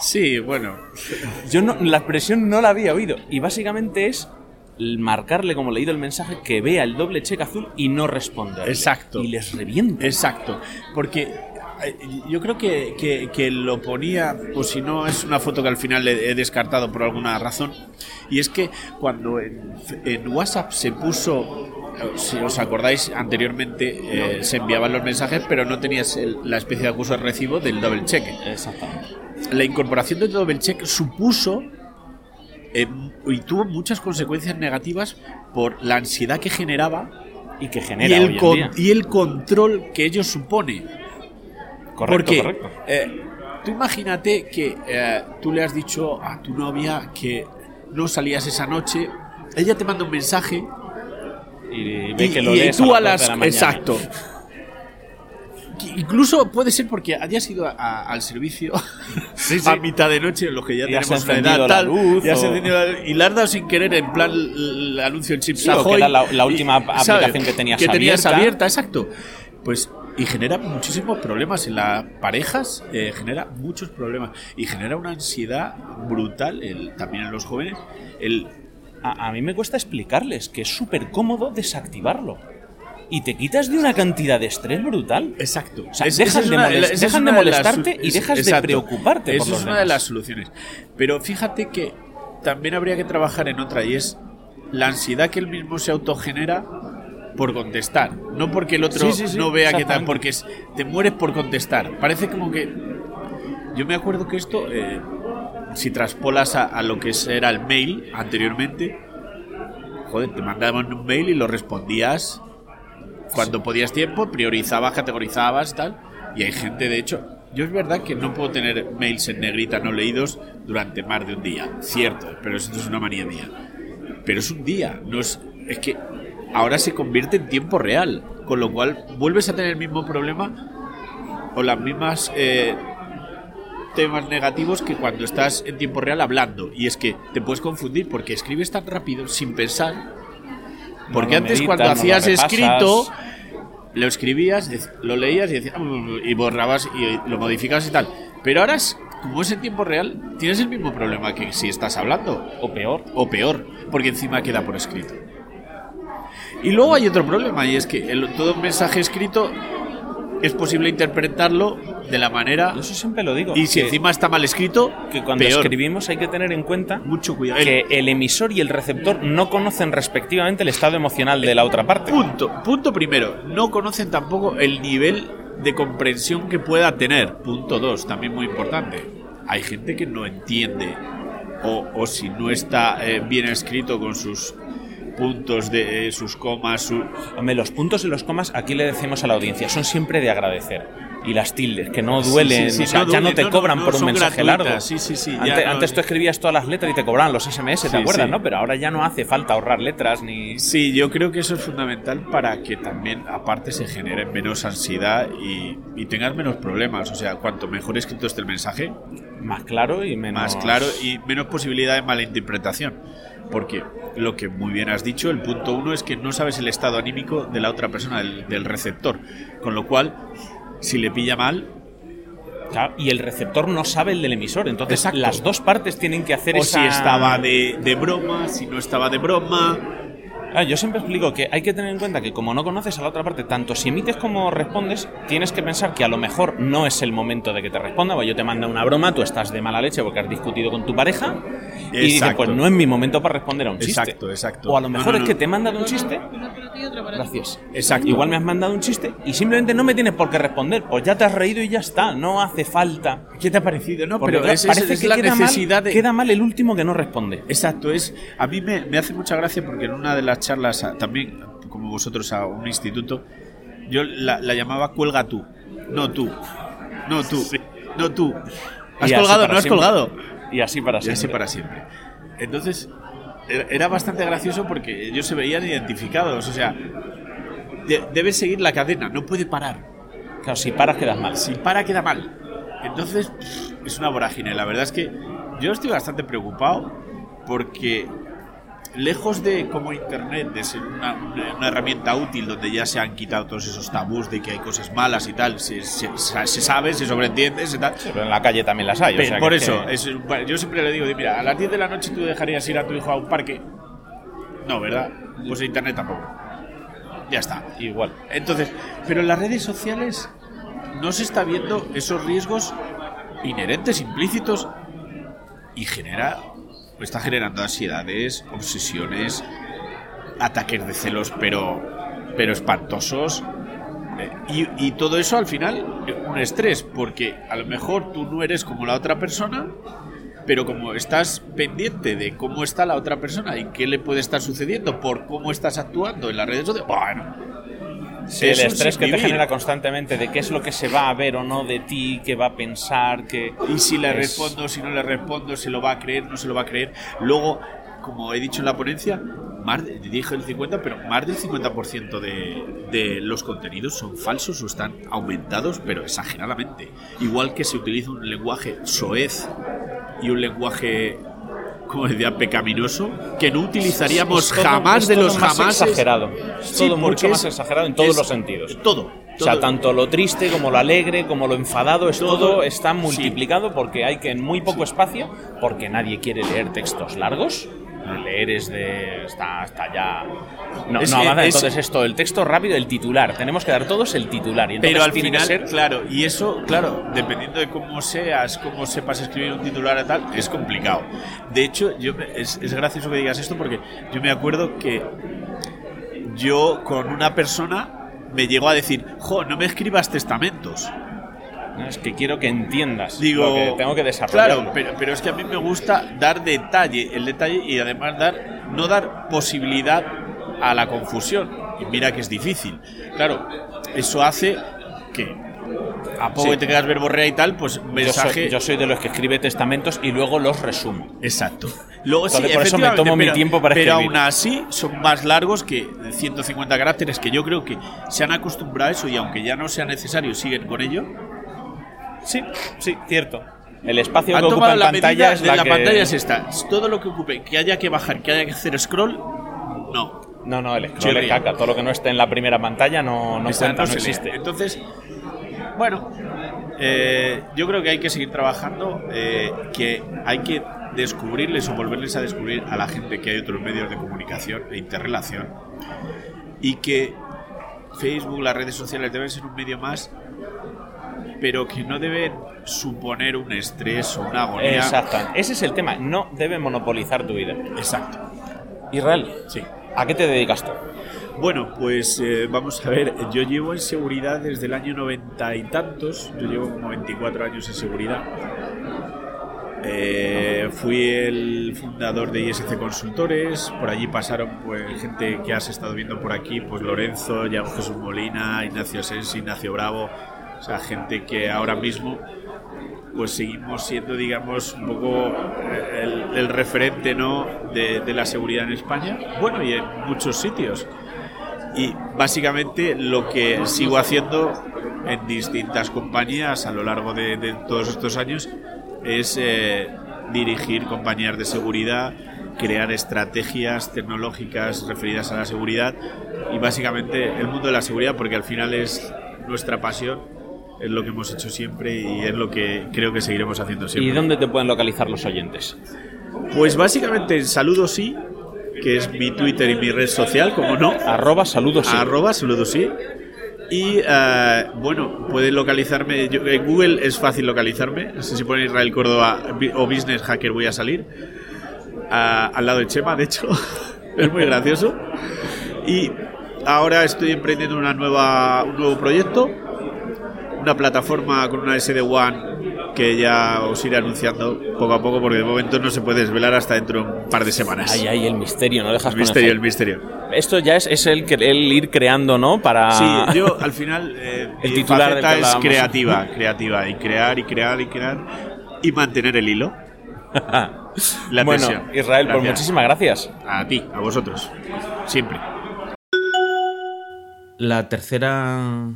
Sí, bueno. Yo no, la expresión no la había oído. Y básicamente es marcarle como leído el mensaje que vea el doble cheque azul y no responder. Exacto. Y les revienta. Exacto. Porque yo creo que, que- que lo ponía, o si no es una foto que al final he, descartado por alguna razón, y es que cuando en, en WhatsApp se puso, eh, si os acordáis, anteriormente eh, se enviaban los mensajes, pero no tenías el- la especie de acuso de recibo del doble cheque. Exactamente. La incorporación del doble check supuso eh, y tuvo muchas consecuencias negativas por la ansiedad que generaba Y que y genera el, hoy en día. y el control que ello supone. Correcto, Porque correcto. eh, tú imagínate que eh, tú le has dicho a tu novia que no salías esa noche, ella te manda un mensaje Y ve y, que lo y lees tú a a las las... 12 de la. Exacto. Que Incluso puede ser porque hayas ido a- a- al servicio a mitad de noche, los que ya Y tenemos una edad la tal, luz y, o- la- y le has dado sin querer en plan el, anuncio en Chips Sí, o que Ahoy, era la- la y- última ¿sabes? aplicación que tenías abierta. abierta, exacto. Pues y genera muchísimos problemas en las parejas, eh, genera muchos problemas y genera una ansiedad brutal el- también en los jóvenes. El, A, a mí me cuesta explicarles que es súper cómodo desactivarlo. Y te quitas de una cantidad de estrés brutal. Exacto. O sea, Es- dejan de, una- molest- esa es dejan de una de las molestarte y dejas de preocuparte Esa es una de las soluciones. Pero fíjate que también habría que trabajar en otra y es la ansiedad que él mismo se autogenera por contestar. No porque el otro Sí, sí, sí, no vea que tal, porque es, te mueres por contestar. Parece como que... Yo me acuerdo que esto, eh, si traspolas a, a lo que era el mail anteriormente, joder, te mandaban un mail y lo respondías cuando podías tiempo, priorizabas, categorizabas, tal. Y hay gente, de hecho, yo es verdad que no puedo tener mails en negrita no leídos durante más de un día. Cierto, pero esto es una manía mía. Pero es un día, no es. Es que ahora se convierte en tiempo real. Con lo cual vuelves a tener el mismo problema o las mismas eh, temas negativos que cuando estás en tiempo real hablando. Y es que te puedes confundir porque escribes tan rápido sin pensar. Porque antes meditas, cuando no hacías escrito, lo escribías, lo leías y decías "Mm", y borrabas y lo modificabas y tal. Pero ahora es como es en tiempo real, tienes el mismo problema que si estás hablando. O peor. O peor, porque encima queda por escrito. Y luego hay otro problema, y es que el- todo mensaje escrito es posible interpretarlo de la manera. Eso siempre lo digo. Y si encima está mal escrito, que cuando peor. escribimos hay que tener en cuenta Mucho cuidado. que el emisor y el receptor no conocen respectivamente el estado emocional de la otra parte. Punto, punto primero, no conocen tampoco el nivel de comprensión que pueda tener. Punto dos, también muy importante. Hay gente que no entiende o, o si no está eh, bien escrito con sus puntos de sus comas, su... Hombre, los puntos y los comas aquí le decimos a la audiencia, son siempre de agradecer. Y las tildes, que no duelen, sí, sí, o sea, no ya no te no, cobran no, por un mensaje gratuitas, largo. sí, sí, sí, ya Antes, tú escribías todas las letras y te cobraban los SMS, ¿te acuerdas, no? Pero ahora ya no hace falta ahorrar letras ni... Sí, yo creo que eso es fundamental para que también, aparte, se genere menos ansiedad y, y tengas menos problemas. O sea, cuanto mejor escrito esté el mensaje, Más claro y menos... más claro y menos posibilidad de mala interpretación. Porque lo que muy bien has dicho, el punto uno es que no sabes el estado anímico de la otra persona, del, del receptor. Con lo cual, si le pilla mal, Claro, y el receptor no sabe el del emisor, entonces Exacto. las dos partes tienen que hacer o esa... si estaba de, de broma, si no estaba de broma. Ah, yo siempre explico que hay que tener en cuenta que como no conoces a la otra parte, tanto si emites como respondes, tienes que pensar que a lo mejor no es el momento de que te responda, o yo te mando una broma, tú estás de mala leche porque has discutido con tu pareja y dices, pues no es mi momento para responder a un chiste. Exacto, exacto. O a lo No, mejor no, es que no. te he mandado un chiste. Gracias. Exacto. Igual me has mandado un chiste y simplemente no me tienes por qué responder, pues ya te has reído y ya está, no hace falta. ¿Qué te ha parecido? No, Porque pero es, es- parece es que la queda, necesidad mal, de... queda mal el último que no responde. Exacto, es a mí me, me hace mucha gracia porque en una de las charlas, a- también como vosotros a un instituto, yo la, la llamaba cuelga tú, no tú, no tú, no tú. ¿Has Y colgado? ¿No has siempre. colgado? Y así para Y siempre. así para siempre. Entonces, era- bastante gracioso porque ellos se veían identificados, o sea, de- debe seguir la cadena, no puede parar. Claro, si paras quedas mal. Si para queda mal. Entonces, es una vorágine. La verdad es que yo estoy bastante preocupado porque lejos de como Internet, de ser una, una- herramienta útil donde ya se han quitado todos esos tabús de que hay cosas malas y tal, se, se- se- sabe, se sobreentiende, se tal. Pero en la calle también las hay. o Pero sea por que- eso, que- es- yo siempre le digo, mira, a las 10 de la noche tú dejarías ir a tu hijo a un parque. No, ¿verdad? Pues en Internet tampoco. Ya está. Igual. Entonces, pero en las redes sociales no se está viendo esos riesgos inherentes, implícitos, y genera, está generando ansiedades, obsesiones, ataques de celos, pero, pero espantosos. Eh, Y, y todo eso al final, un estrés, porque a lo mejor tú no eres como la otra persona, pero como estás pendiente de cómo está la otra persona y qué le puede estar sucediendo por cómo estás actuando en las redes sociales, bueno, Sí, el estrés que te genera constantemente de qué es lo que se va a ver o no de ti, qué va a pensar, que... Y si le Es- respondo, si no le respondo, se lo va a creer, no se lo va a creer. Luego, como he dicho en la ponencia, más de- dije el 50, pero más del 50% de, de los contenidos son falsos o están aumentados, pero exageradamente. Igual que se utiliza un lenguaje soez y un lenguaje, como decía, pecaminoso, que no utilizaríamos Es todo- jamás es de todo los más jamás. exagerado. Es Sí, todo mucho más es- exagerado en todos es- los sentidos. Todo. O sea, todo. tanto lo triste como lo alegre, como lo enfadado, es todo, Todo, está sí. multiplicado porque hay que en muy poco espacio, porque nadie quiere leer textos largos. Leer es de. está, está ya. No, Es no avanza. es- Entonces, esto, el texto rápido, el titular. Tenemos que dar todos el titular. Y Pero al final, ser- claro, y eso, claro, dependiendo de cómo seas, cómo sepas escribir un titular y tal, es complicado. De hecho, yo me- es, es gracioso que digas esto porque yo me acuerdo que yo con una persona me llegó a decir, jo, no me escribas testamentos. Es que quiero que entiendas Digo, que tengo que desarrollar. Claro, pero, pero es que a mí me gusta dar detalle, el detalle y además dar no dar posibilidad a la confusión. Y mira que es difícil. Claro, eso hace que a poco Sí. que te quedas verborrea y tal, pues Yo mensaje. soy, yo soy de los que escribe testamentos y luego los resumo. Exacto. Luego sí, por eso me tomo mi pero- tiempo para Pero escribir. aún así son más largos que 150 caracteres, que yo creo que se han acostumbrado a eso y aunque ya no sea necesario, siguen con ello. Sí, sí, cierto. El espacio Han que ocupa en la pantalla es de la, la que... pantalla es esta. Todo lo que ocupe, que haya que bajar, que haya que hacer scroll, no. No, no, el scroll es caca. Todo lo que no esté en la primera pantalla no, no cuenta, no lee. existe. Entonces, bueno, eh, yo creo que hay que seguir trabajando, eh, que hay que descubrirles o volverles a descubrir a la gente que hay otros medios de comunicación e interrelación y que Facebook, las redes sociales deben ser un medio más, pero que no deben suponer un estrés o una agonía. Exacto. Ese es el tema. No debe monopolizar tu vida. Exacto. Israel, Sí. ¿a qué te dedicas tú? Bueno, pues eh, vamos a ver, yo llevo en seguridad desde el año noventa y tantos, yo llevo como 24 años en seguridad. Eh, fui el fundador de ISC Consultores, por allí pasaron pues gente que has estado viendo por aquí, pues Lorenzo, Yago Jesús Molina, Ignacio Sensi, Ignacio Bravo, o sea, gente que ahora mismo pues seguimos siendo, digamos, un poco eh, el, el referente ¿no? de, de la seguridad en España, bueno, y en muchos sitios. Y básicamente lo que sigo haciendo en distintas compañías a lo largo de, de todos estos años es eh, dirigir compañías de seguridad, crear estrategias tecnológicas referidas a la seguridad y básicamente el mundo de la seguridad porque al final es nuestra pasión, es lo que hemos hecho siempre y es lo que creo que seguiremos haciendo siempre. ¿Y dónde te pueden localizar los oyentes? Pues básicamente en saludo sí, que es mi Twitter y mi red social, como no. Arroba saludos sí. Arroba saludos sí. Y eh, bueno, pueden localizarme. yo- en Google es fácil localizarme. No sé si pone Israel Córdoba o Business Hacker voy a salir. Al lado de Chema, de hecho. es muy gracioso. Y ahora estoy emprendiendo una nueva, un nuevo proyecto. Una plataforma con una SD-WAN que ya os iré anunciando poco a poco porque de momento no se puede desvelar hasta dentro de un par de semanas. Ahí, ahí, el misterio, no dejas el misterio, el misterio. Esto ya es, es el, el ir creando, ¿no? Para... Sí, yo al final eh, El mi titular faceta es creativa, creativa y crear y crear y crear y mantener el hilo. La bueno, tensión. Israel, pues muchísimas gracias. A ti, a vosotros. Siempre. La tercera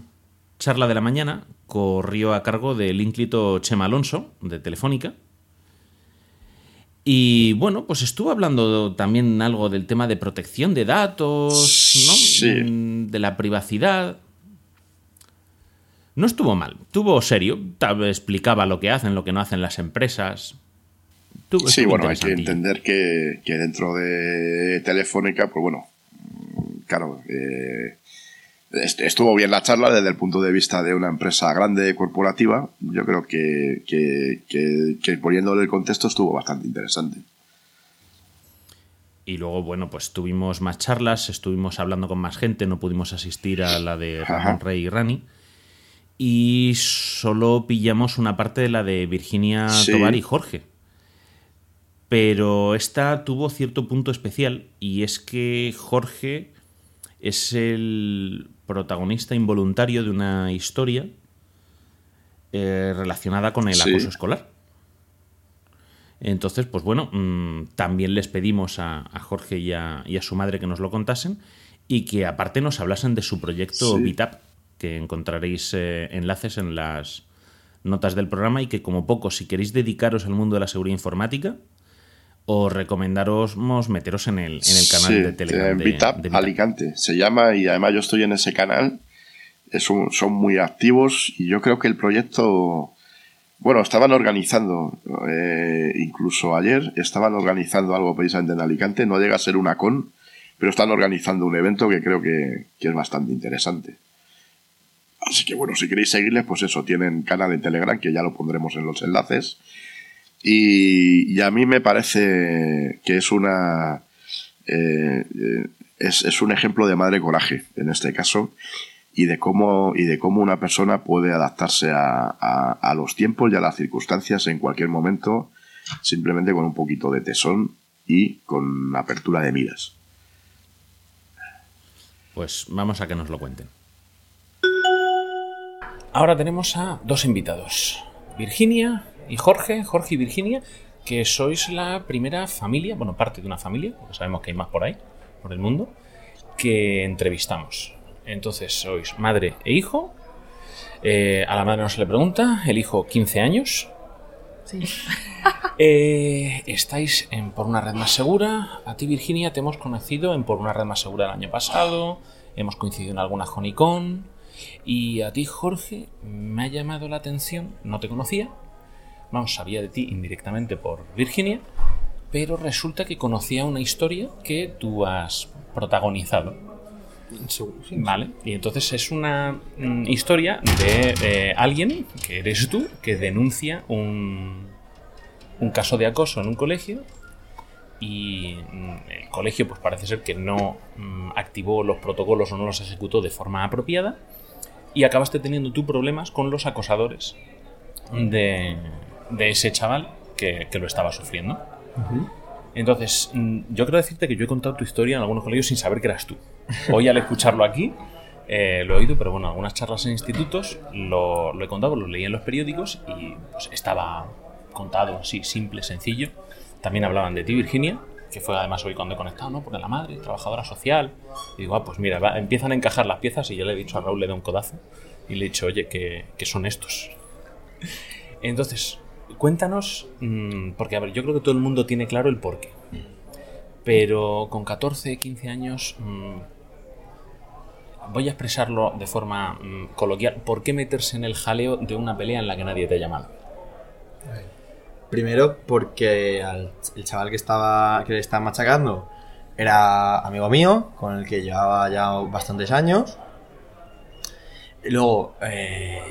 charla de la mañana corrió a cargo del ínclito Chema Alonso, de Telefónica. Y bueno, pues estuvo hablando también algo del tema de protección de datos, ¿no? Sí. De la privacidad. No estuvo mal, estuvo serio, explicaba lo que hacen, lo que no hacen las empresas. Estuvo- Sí, estuvo bueno, hay que entender que, que dentro de Telefónica, pues bueno, claro, eh, estuvo bien la charla desde el punto de vista de una empresa grande, corporativa. Yo creo que, que, que- que poniéndole el contexto estuvo bastante interesante. Y luego, bueno, pues tuvimos más charlas, estuvimos hablando con más gente, no pudimos asistir a la de Ramón. Rey y Rani. Y solo pillamos una parte de la de Virginia Sí. Tobar y Jorge. Pero esta tuvo cierto punto especial y es que Jorge es el protagonista involuntario de una historia eh, relacionada con el Sí. acoso escolar. Entonces, pues bueno, mm, también les pedimos a, a Jorge y a, y a su madre que nos lo contasen y que aparte nos hablasen de su proyecto Sí. Bitap, que encontraréis eh, enlaces en las notas del programa y que como poco, si queréis dedicaros al mundo de la seguridad informática, os recomendaros meteros en el, en el canal Sí, de Telegram. en de- Bitap, de. Alicante. Se llama y además yo estoy en ese canal. Es un- son muy activos y yo creo que el proyecto, bueno, estaban organizando, eh, incluso ayer, estaban organizando algo precisamente en Alicante. No llega a ser una con, pero están organizando un evento que creo que, que es bastante interesante. Así que bueno, si queréis seguirles, pues eso, tienen canal en Telegram, que ya lo pondremos en los enlaces. Y, y a mí me parece que es una. eh, eh, es, es un ejemplo de madre coraje, en este caso, y de cómo, y de cómo una persona puede adaptarse a, a- a los tiempos y a las circunstancias en cualquier momento, simplemente con un poquito de tesón y con apertura de miras. Pues vamos a que nos lo cuenten. Ahora tenemos a dos invitados, Virginia y Jorge, Jorge y Virginia, que sois la primera familia, bueno, parte de una familia, porque sabemos que hay más por ahí, por el mundo, que entrevistamos. Entonces sois madre e hijo. Eh, a la madre no se le pregunta, el hijo 15 años. Sí. Eh, estáis en Por una red más segura. A ti, Virginia, te hemos conocido en Por una red más segura el año pasado. Hemos coincidido en alguna Honeycon. Y a ti, Jorge, me ha llamado la atención. No te conocía. Vamos, sabía de ti indirectamente por Virginia. Pero resulta que conocía una historia que tú has protagonizado. Vale, y entonces es una mm, historia de eh, alguien, que eres tú, que denuncia un, un caso de acoso en un colegio y mm, el colegio pues parece ser que no mm, activó los protocolos o no los ejecutó de forma apropiada y acabaste teniendo tú problemas con los acosadores de, de ese chaval que, que lo estaba sufriendo. Entonces, mm, yo quiero decirte que yo he contado tu historia en algunos colegios sin saber que eras tú. Hoy al escucharlo aquí, eh, lo he oído, pero bueno, algunas charlas en institutos lo, lo he contado, lo leí en los periódicos y pues, estaba contado así, simple, sencillo. También hablaban de ti, Virginia, que fue además hoy cuando he conectado, ¿no? Porque la madre, trabajadora social. Y digo, ah, pues mira, va- empiezan a encajar las piezas y yo le he dicho a Raúl, le doy un codazo y le he dicho, oye, que, que son estos. Entonces, cuéntanos, mm, porque a ver, yo creo que todo el mundo tiene claro el porqué. Pero con 14, 15 años, mm, voy a expresarlo de forma mm, coloquial. ¿Por qué meterse en el jaleo de una pelea en la que nadie te ha llamado? Primero porque al el chaval que estaba que le estaba machacando era amigo mío, con el que llevaba ya bastantes años. Luego eh,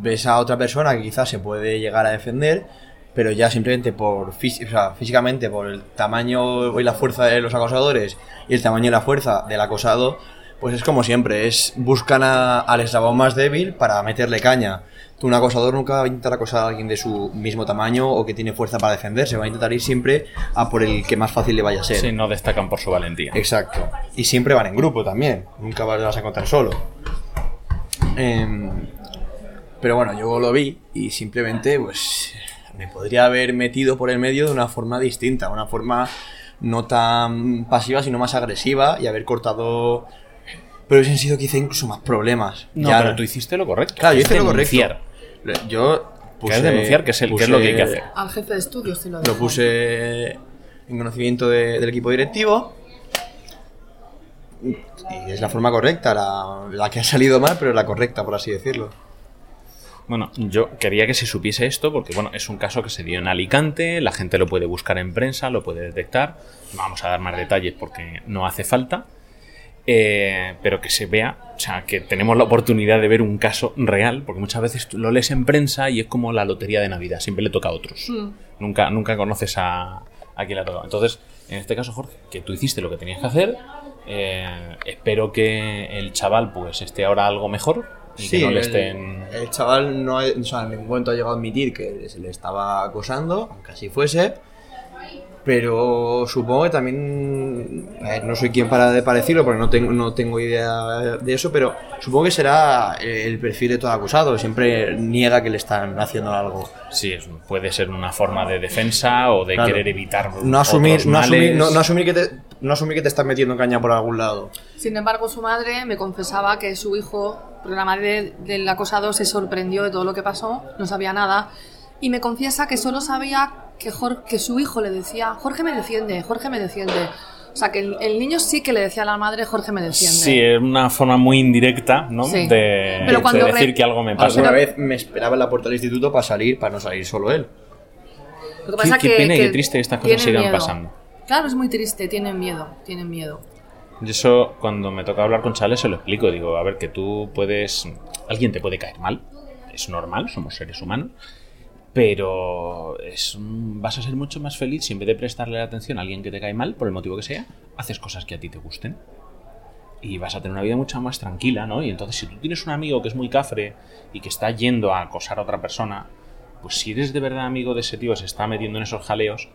ves a otra persona que quizás se puede llegar a defender, pero ya simplemente por fí- o sea, físicamente, por el tamaño y la fuerza de los acosadores y el tamaño y la fuerza del acosado, pues es como siempre, es buscan a- al eslabón más débil para meterle caña. Tú, un acosador nunca va a intentar acosar a alguien de su mismo tamaño o que tiene fuerza para defenderse, va a intentar ir siempre a por el que más fácil le vaya a ser. Sí, no destacan por su valentía. Exacto. Y siempre van en grupo también. Nunca vas a encontrar solo. Em, pero bueno, yo lo vi y simplemente, pues, me podría haber metido por el medio de una forma distinta, una forma no tan pasiva, sino más agresiva y haber cortado. Pero hubiesen sido quizá incluso más problemas. No, Ya- pero tú hiciste lo correcto. Claro, yo hice lo correcto. denunciar. Yo Que es denunciar, que es el- que es lo que hay que hacer. Al jefe de estudios te lo Lo puse en conocimiento de- del equipo directivo. Y es la forma correcta, la, la que ha salido mal, pero la correcta, por así decirlo. Bueno, yo quería que se supiese esto porque, bueno, es un caso que se dio en Alicante, la gente lo puede buscar en prensa, lo puede detectar. No vamos a dar más detalles porque no hace falta. Eh, pero que se vea, o sea, que tenemos la oportunidad de ver un caso real, porque muchas veces tú lo lees en prensa y es como la lotería de Navidad, siempre le toca a otros. Mm. Nunca, nunca conoces a, a quién le ha tocado. Entonces, en este caso, Jorge, que tú hiciste lo que tenías que hacer. eh, espero que el chaval pues esté ahora algo mejor y que no le el, estén... el chaval no ha, o sea, en ningún momento ha llegado a admitir que se le estaba acosando, aunque así fuese. Pero supongo que también. a ver, no soy quien para, de- decirlo porque no tengo, no tengo idea de eso, pero supongo que será el perfil de todo acusado. Siempre niega que le están haciendo algo. Sí, puede ser una forma de defensa o de Claro. querer evitar No asumir, otros no, asumir, no asumir que te, no asumir que te estás metiendo caña por algún lado. Sin embargo, su madre me confesaba que su hijo, porque la madre del acosado se sorprendió de todo lo que pasó, no sabía nada, y me confiesa que solo sabía que, Jor- que su hijo le decía, Jorge me defiende, Jorge me defiende. O sea, que el, el niño sí que le decía a la madre, Jorge me defiende. Sí, es una forma muy indirecta, ¿no? Sí. De, Pero de cuando decir re- que algo me pasa. Alguna vez me esperaba en la puerta del instituto para salir, para no salir solo él. Lo que pasa qué que- pena y qué triste que estas cosas sigan miedo. pasando. Claro, es muy triste, tienen miedo, tienen miedo. Y eso, cuando me toca hablar con Chales, se lo explico. Digo, a ver, que tú puedes. Alguien te puede caer mal. Es normal, somos seres humanos. Pero es, vas a ser mucho más feliz si en vez de prestarle atención a alguien que te cae mal, por el motivo que sea, haces cosas que a ti te gusten. Y vas a tener una vida mucho más tranquila, ¿no? Y entonces, si tú tienes un amigo que es muy cafre y que está yendo a acosar a otra persona, pues si eres de verdad amigo de ese tío, se está metiendo en esos jaleos,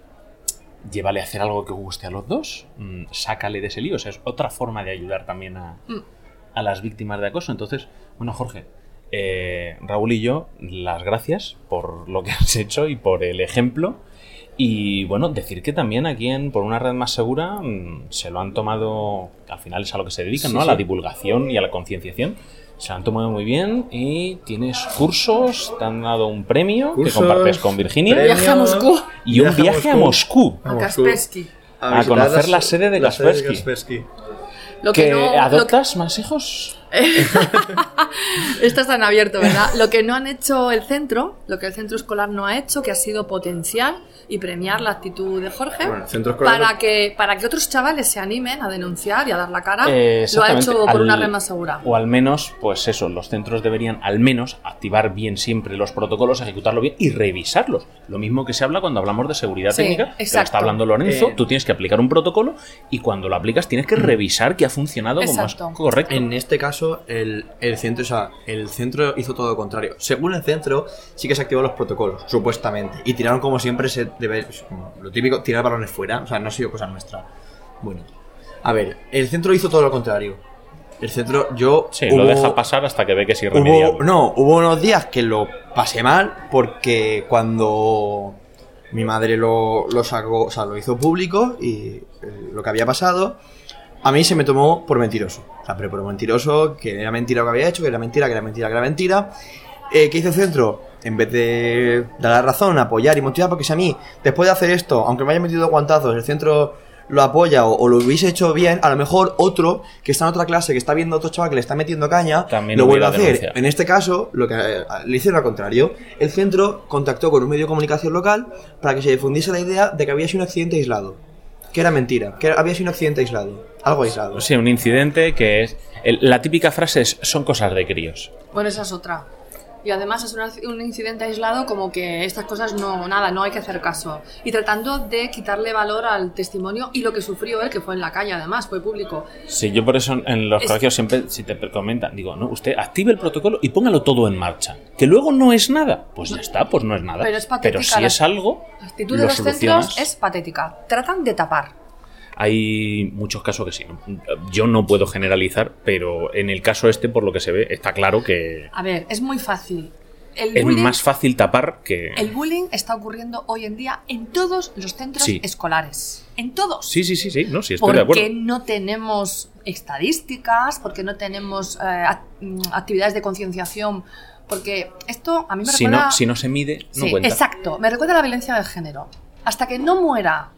llévale a hacer algo que guste a los dos, mm, sácale de ese lío. O sea, es otra forma de ayudar también a, Mm. a las víctimas de acoso. Entonces, bueno, Jorge, eh, Raúl y yo, las gracias por lo que has hecho y por el ejemplo. Y bueno, decir que también aquí en Por una red más segura mm, se lo han tomado, al final es a lo que se dedican, Sí, ¿no? A la divulgación y a la concienciación. Se lo han tomado muy bien y tienes cursos, te han dado un premio Cursos, que compartes con Virginia. premios, Viaje a Moscú. Y un viaje a Moscú. A Kaspersky. A, visitar conocer la sede de la sede de Kaspersky. Kaspersky. Lo que ¿Que no- lo que- adoptas más hijos? Esto está en abierto, ¿verdad? Lo que no han hecho el centro, lo que el centro escolar no ha hecho, que ha sido potenciar y premiar la actitud de Jorge Bueno, escolar para no- que para que otros chavales se animen a denunciar y a dar la cara. Eh, lo ha exactamente, hecho por al- una red más segura. O al menos, pues eso, los centros deberían al menos activar bien siempre los protocolos, ejecutarlo bien y revisarlos. Lo mismo que se habla cuando hablamos de seguridad Sí, técnica, que está hablando Lorenzo, Eh, tú tienes que aplicar un protocolo y cuando lo aplicas tienes que revisar que ha funcionado como Exacto. correcto. En este caso, el, el centro, o sea, el centro hizo todo lo contrario. Según el centro, sí que se activaron los protocolos, supuestamente. Y tiraron como siempre se debe. Lo típico, tirar balones fuera. O sea, no ha sido cosa nuestra. Bueno. A ver, el centro hizo todo lo contrario. El centro, yo. Sí, lo deja pasar hasta que ve que es irremediable. Hubo, no, hubo unos días que lo pasé mal porque cuando mi madre lo, lo sacó, o sea, lo hizo público y eh, lo que había pasado, a mí se me tomó por mentiroso. O sea, pero por mentiroso, que era mentira lo que había hecho, que era mentira, que era mentira, que era mentira. Eh, ¿Qué hizo el centro? En vez de dar la razón, apoyar y motivar, porque si a mí, después de hacer esto, aunque me haya metido guantazos, el centro lo apoya o, o lo hubiese hecho bien, a lo mejor otro que está en otra clase, que está viendo a otro chaval que le está metiendo caña, También lo vuelve a hacer. En este caso, lo que eh, le hicieron al contrario. El centro contactó con un medio de comunicación local para que se difundiese la idea de que había sido un accidente aislado. Que era mentira, que había sido un accidente aislado, algo aislado. Sí, un incidente que es... el- la típica frase es, son cosas de críos. Bueno, esa es otra. Y además es un incidente aislado como que estas cosas no, nada, no hay que hacer caso. Y tratando de quitarle valor al testimonio y lo que sufrió él, que fue en la calle además, fue público. Sí, yo por eso en los Es- colegios siempre, si te comentan, digo, no, usted active el protocolo y póngalo todo en marcha. Que luego no es nada, pues ya está, pues no es nada. Pero es patética si la- es algo, La actitud lo de los solucionas. centros es patética. Tratan de tapar. Hay muchos casos que sí. Yo no puedo generalizar, pero en el caso este, por lo que se ve, está claro que A ver, es muy fácil. El es bullying, más fácil tapar que... el bullying está ocurriendo hoy en día en todos los centros Sí. escolares. En todos. Sí, sí, sí, sí, no, sí, estoy de acuerdo. porque no tenemos estadísticas, porque no tenemos eh, mm, actividades de concienciación, porque esto a mí me Si recuerda... no, si no se mide, no Sí, cuenta. exacto, me recuerda a la violencia de género. Hasta que no muera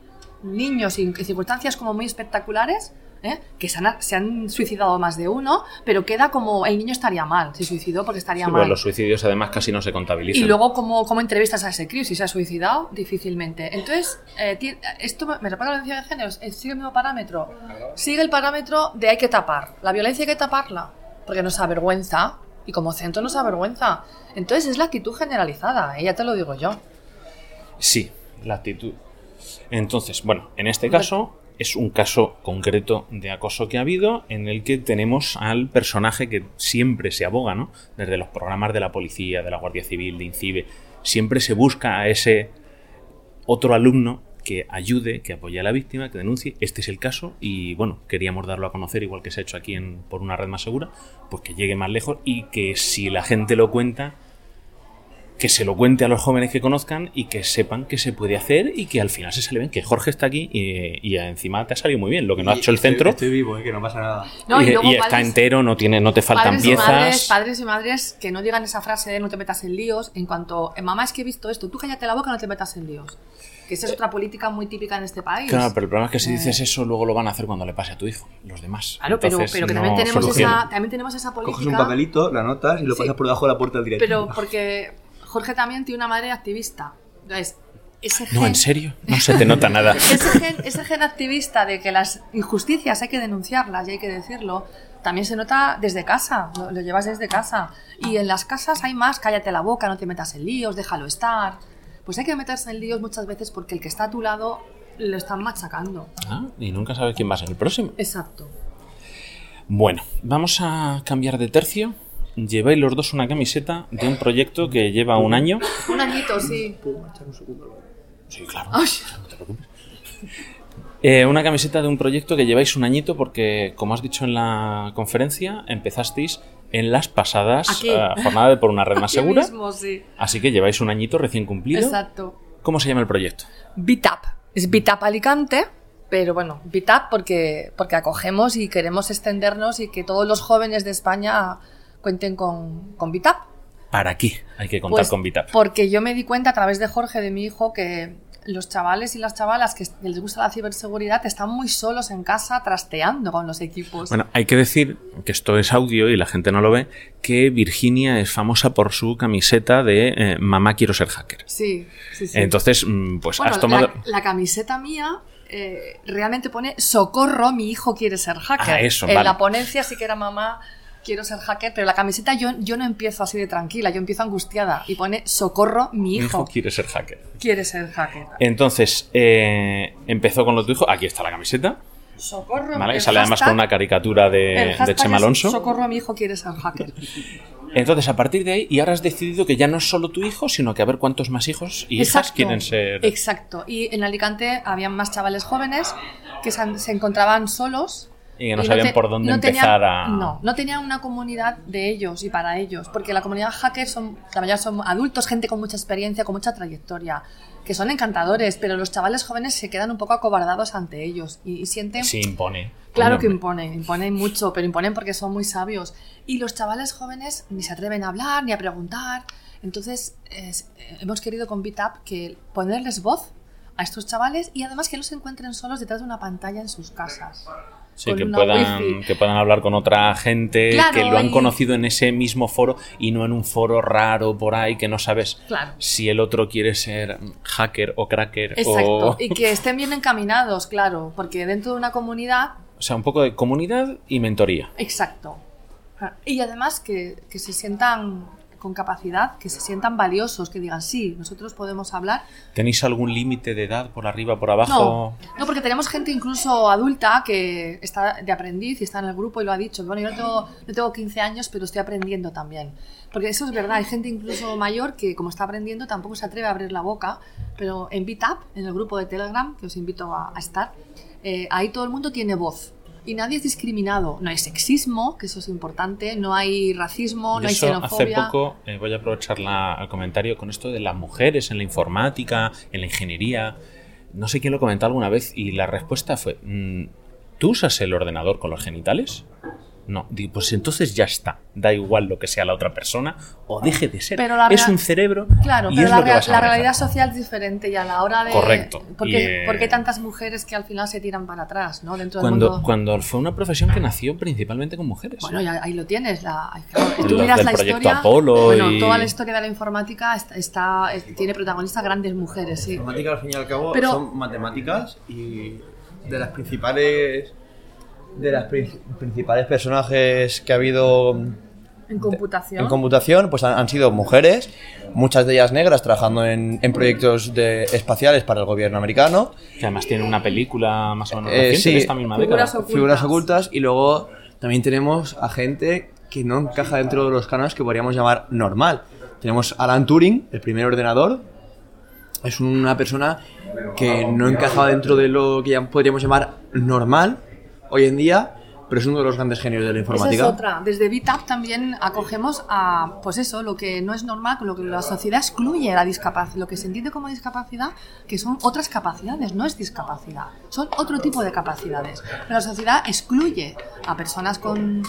niños en circunstancias como muy espectaculares, ¿eh? que se han, se han suicidado más de uno, pero queda como el niño estaría mal, se suicidó porque estaría Sí, mal. los suicidios además casi no se contabilizan. Y luego, ¿cómo, cómo entrevistas a ese crío? Si se ha suicidado, difícilmente. Entonces, eh, esto me recuerda la violencia de género. eh, Sigue el mismo parámetro. Sigue el parámetro de hay que tapar. La violencia hay que taparla. Porque nos avergüenza. Y como centro nos avergüenza. Entonces, es la actitud generalizada. ¿eh? Ya te lo digo yo. Sí, la actitud. Entonces, bueno, en este caso es un caso concreto de acoso que ha habido en el que tenemos al personaje que siempre se aboga, ¿no? Desde los programas de la policía, de la Guardia Civil, de INCIBE, siempre se busca a ese otro alumno que ayude, que apoye a la víctima, que denuncie. Este es el caso y bueno, queríamos darlo a conocer igual que se ha hecho aquí por una red más segura, pues que llegue más lejos y que si la gente lo cuenta, que se lo cuente a los jóvenes que conozcan y que sepan que se puede hacer y que al final se sale bien, que Jorge está aquí y, y encima te ha salido muy bien. Lo que no ha hecho el estoy- centro Estoy vivo, eh, que no pasa nada. No, y está entero, no, tiene, no te faltan padres piezas. Y madres, padres y madres que no digan esa frase de no te metas en líos en cuanto, "Eh, mamá, es que he visto esto, tú cállate la boca, no te metas en líos. Que esa es otra política muy típica en este país. Claro, pero el problema es que si Eh. dices eso, luego lo van a hacer cuando le pase a tu hijo, los demás. Claro, pero, Entonces, pero que no también tenemos, esa, también tenemos esa política. Coges un papelito, lo anotas y lo Sí. pasas por debajo de la puerta del director. Pero porque Jorge también tiene una madre activista. Entonces, ese No, gen- en serio, no se te nota nada. ese gen, ese gen activista de que las injusticias hay que denunciarlas y hay que decirlo, también se nota desde casa, lo, lo llevas desde casa. Y en las casas hay más, cállate la boca, no te metas en líos, déjalo estar. Pues hay que meterse en líos muchas veces porque el que está a tu lado lo están machacando. Ah, y nunca sabes quién va a ser el próximo. Exacto. Bueno, vamos a cambiar de tercio. Lleváis los dos una camiseta de un proyecto que lleva un año. Un añito, sí. Sí, claro. Ay. Eh, una camiseta de un proyecto que lleváis un añito porque, como has dicho en la conferencia, empezasteis en las pasadas Aquí. eh, jornadas de por una red más Aquí segura. mismo, sí. Así que lleváis un añito recién cumplido. Exacto. ¿Cómo se llama el proyecto? BITAP. Es BITAP Alicante, pero bueno, BITAP porque, porque acogemos y queremos extendernos y que todos los jóvenes de España cuenten con, con BITAP. ¿Para qué hay que contar Pues, con Vitap? Porque yo me di cuenta a través de Jorge, de mi hijo, que los chavales y las chavalas que les gusta la ciberseguridad están muy solos en casa trasteando con los equipos. Bueno, hay que decir que esto es audio y la gente no lo ve, que Virginia es famosa por su camiseta de eh, Mamá quiero ser hacker. sí, sí, sí. Entonces, mm, pues Bueno, has tomado... la, la camiseta mía eh, realmente pone socorro, mi hijo quiere ser hacker. Ah, eso, en vale. la ponencia sí que era mamá, quiero ser hacker, pero la camiseta yo, yo no empiezo así de tranquila, yo empiezo angustiada y pone socorro, mi Mi hijo, hijo quiere ser hacker. quiere ser hacker. Entonces, eh, empezó con lo de tu hijo. Aquí está la camiseta. Socorro, ¿vale? el sale además con una caricatura de, de Chema Alonso. Socorro, mi hijo quiere ser hacker. Entonces, a partir de ahí, y ahora has decidido que ya no es solo tu hijo, sino que a ver cuántos más hijos y hijas Exacto, quieren ser. Exacto. Y en Alicante había más chavales jóvenes que se, se encontraban solos. Y que no y sabían te- por dónde no empezar a. No, no tenían una comunidad de ellos y para ellos. Porque la comunidad hacker son, la mayoría son adultos, gente con mucha experiencia, con mucha trayectoria, que son encantadores, pero los chavales jóvenes se quedan un poco acobardados ante ellos y, y sienten. Sí, impone. Claro que imponen, imponen mucho, pero imponen porque son muy sabios. Y los chavales jóvenes ni se atreven a hablar ni a preguntar. Entonces, es- eh, hemos querido con BitUp que ponerles voz a estos chavales y además que no se encuentren solos detrás de una pantalla en sus casas. Sí, que puedan, wifi. que puedan hablar con otra gente Claro, que lo han y- conocido en ese mismo foro y no en un foro raro por ahí que no sabes Claro. si el otro quiere ser hacker o cracker Exacto, o... y que estén bien encaminados, claro, porque dentro de una comunidad O sea, un poco de comunidad y mentoría. Exacto. Y además que, que se sientan con capacidad, que se sientan valiosos, que digan, sí, nosotros podemos hablar. ¿Tenéis algún límite de edad por arriba, por abajo? No, no, porque tenemos gente incluso adulta que está de aprendiz y está en el grupo y lo ha dicho. Bueno, yo no tengo, no tengo 15 años, pero estoy aprendiendo también. Porque eso es verdad, hay gente incluso mayor que como está aprendiendo tampoco se atreve a abrir la boca, pero en Meetup, en el grupo de Telegram, que os invito a, a estar, eh, ahí todo el mundo tiene voz. Y nadie es discriminado. No hay sexismo, que eso es importante, no hay racismo, no hay eso hace xenofobia. poco, eh, voy a aprovechar la- el comentario con esto de las mujeres en la informática, en la ingeniería. No sé quién lo comentó alguna vez y la respuesta fue, mm, ¿tú usas el ordenador con los genitales? No, Digo, pues entonces ya está. Da igual lo que sea la otra persona o deje de ser. Pero la es un cerebro Claro, y pero es la, lo que rea- vas a la realidad social es diferente y a la hora de... Correcto. ¿Por Y, qué, eh, por qué tantas mujeres que al final se tiran para atrás, ¿no? Dentro del Cuando, mundo... cuando fue una profesión que nació principalmente con mujeres. Bueno, ya ahí lo tienes. La, Los tú miras del la proyecto historia. Apolo bueno, y- toda la historia de la informática está, está- es- tiene protagonistas grandes mujeres, sí. Informática, al fin y al cabo, Pero- son matemáticas y de las principales. De las prin- principales personajes que ha habido En computación. en computación, pues han, han sido mujeres, muchas de ellas negras, trabajando en, en proyectos de, espaciales para el gobierno americano. Que además tiene una película más o menos Eh, reciente sí, de esta misma década. Figuras ocultas. Y luego también tenemos a gente que no encaja dentro de los cánones que podríamos llamar normal. Tenemos a Alan Turing, el primer ordenador. Es una persona que no encajaba dentro de lo que ya podríamos llamar normal hoy en día, pero es uno de los grandes genios de la Esa informática. es otra. Desde VTAP también acogemos a, pues eso, lo que no es normal, lo que la sociedad excluye la discapacidad, lo que se entiende como discapacidad, que son otras capacidades, no es discapacidad, son otro tipo de capacidades. Pero la sociedad excluye a personas con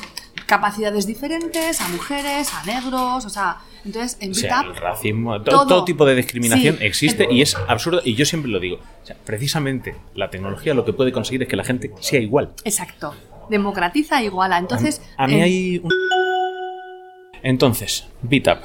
capacidades diferentes, a mujeres, a negros, o sea, entonces en O sea, el racismo, to- todo. todo, tipo de discriminación Sí. existe y es absurdo. Y yo siempre lo digo. O sea, precisamente la tecnología lo que puede conseguir es que la gente sea igual. Exacto. Democratiza e iguala. Entonces. A mí eh, hay un... Entonces, BitUp.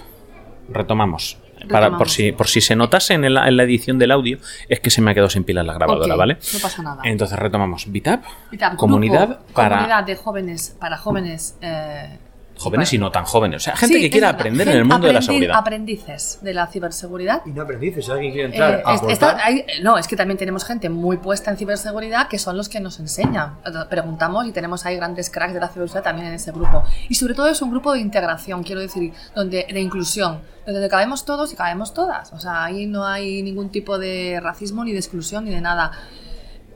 Retomamos. Para, por, si, por si se notase en, el- en la edición del audio, es que se me ha quedado sin pila la grabadora, ¿vale? No pasa nada. Entonces retomamos. BitUp, VTAP, comunidad grupo, para comunidad de jóvenes, para jóvenes. eh, jóvenes y no tan jóvenes. O sea, gente sí, que es quiera aprender en el mundo de la seguridad. Aprendices de la ciberseguridad. Y no aprendices, si alguien quiere Eh, entrar a es- está- hay- no, es que también tenemos gente muy puesta en ciberseguridad que son los que nos enseñan. Preguntamos y tenemos ahí grandes cracks de la ciberseguridad también en ese grupo. Y sobre todo es un grupo de integración, quiero decir, donde de inclusión, donde cabemos todos y cabemos todas. O sea, ahí no hay ningún tipo de racismo ni de exclusión ni de nada.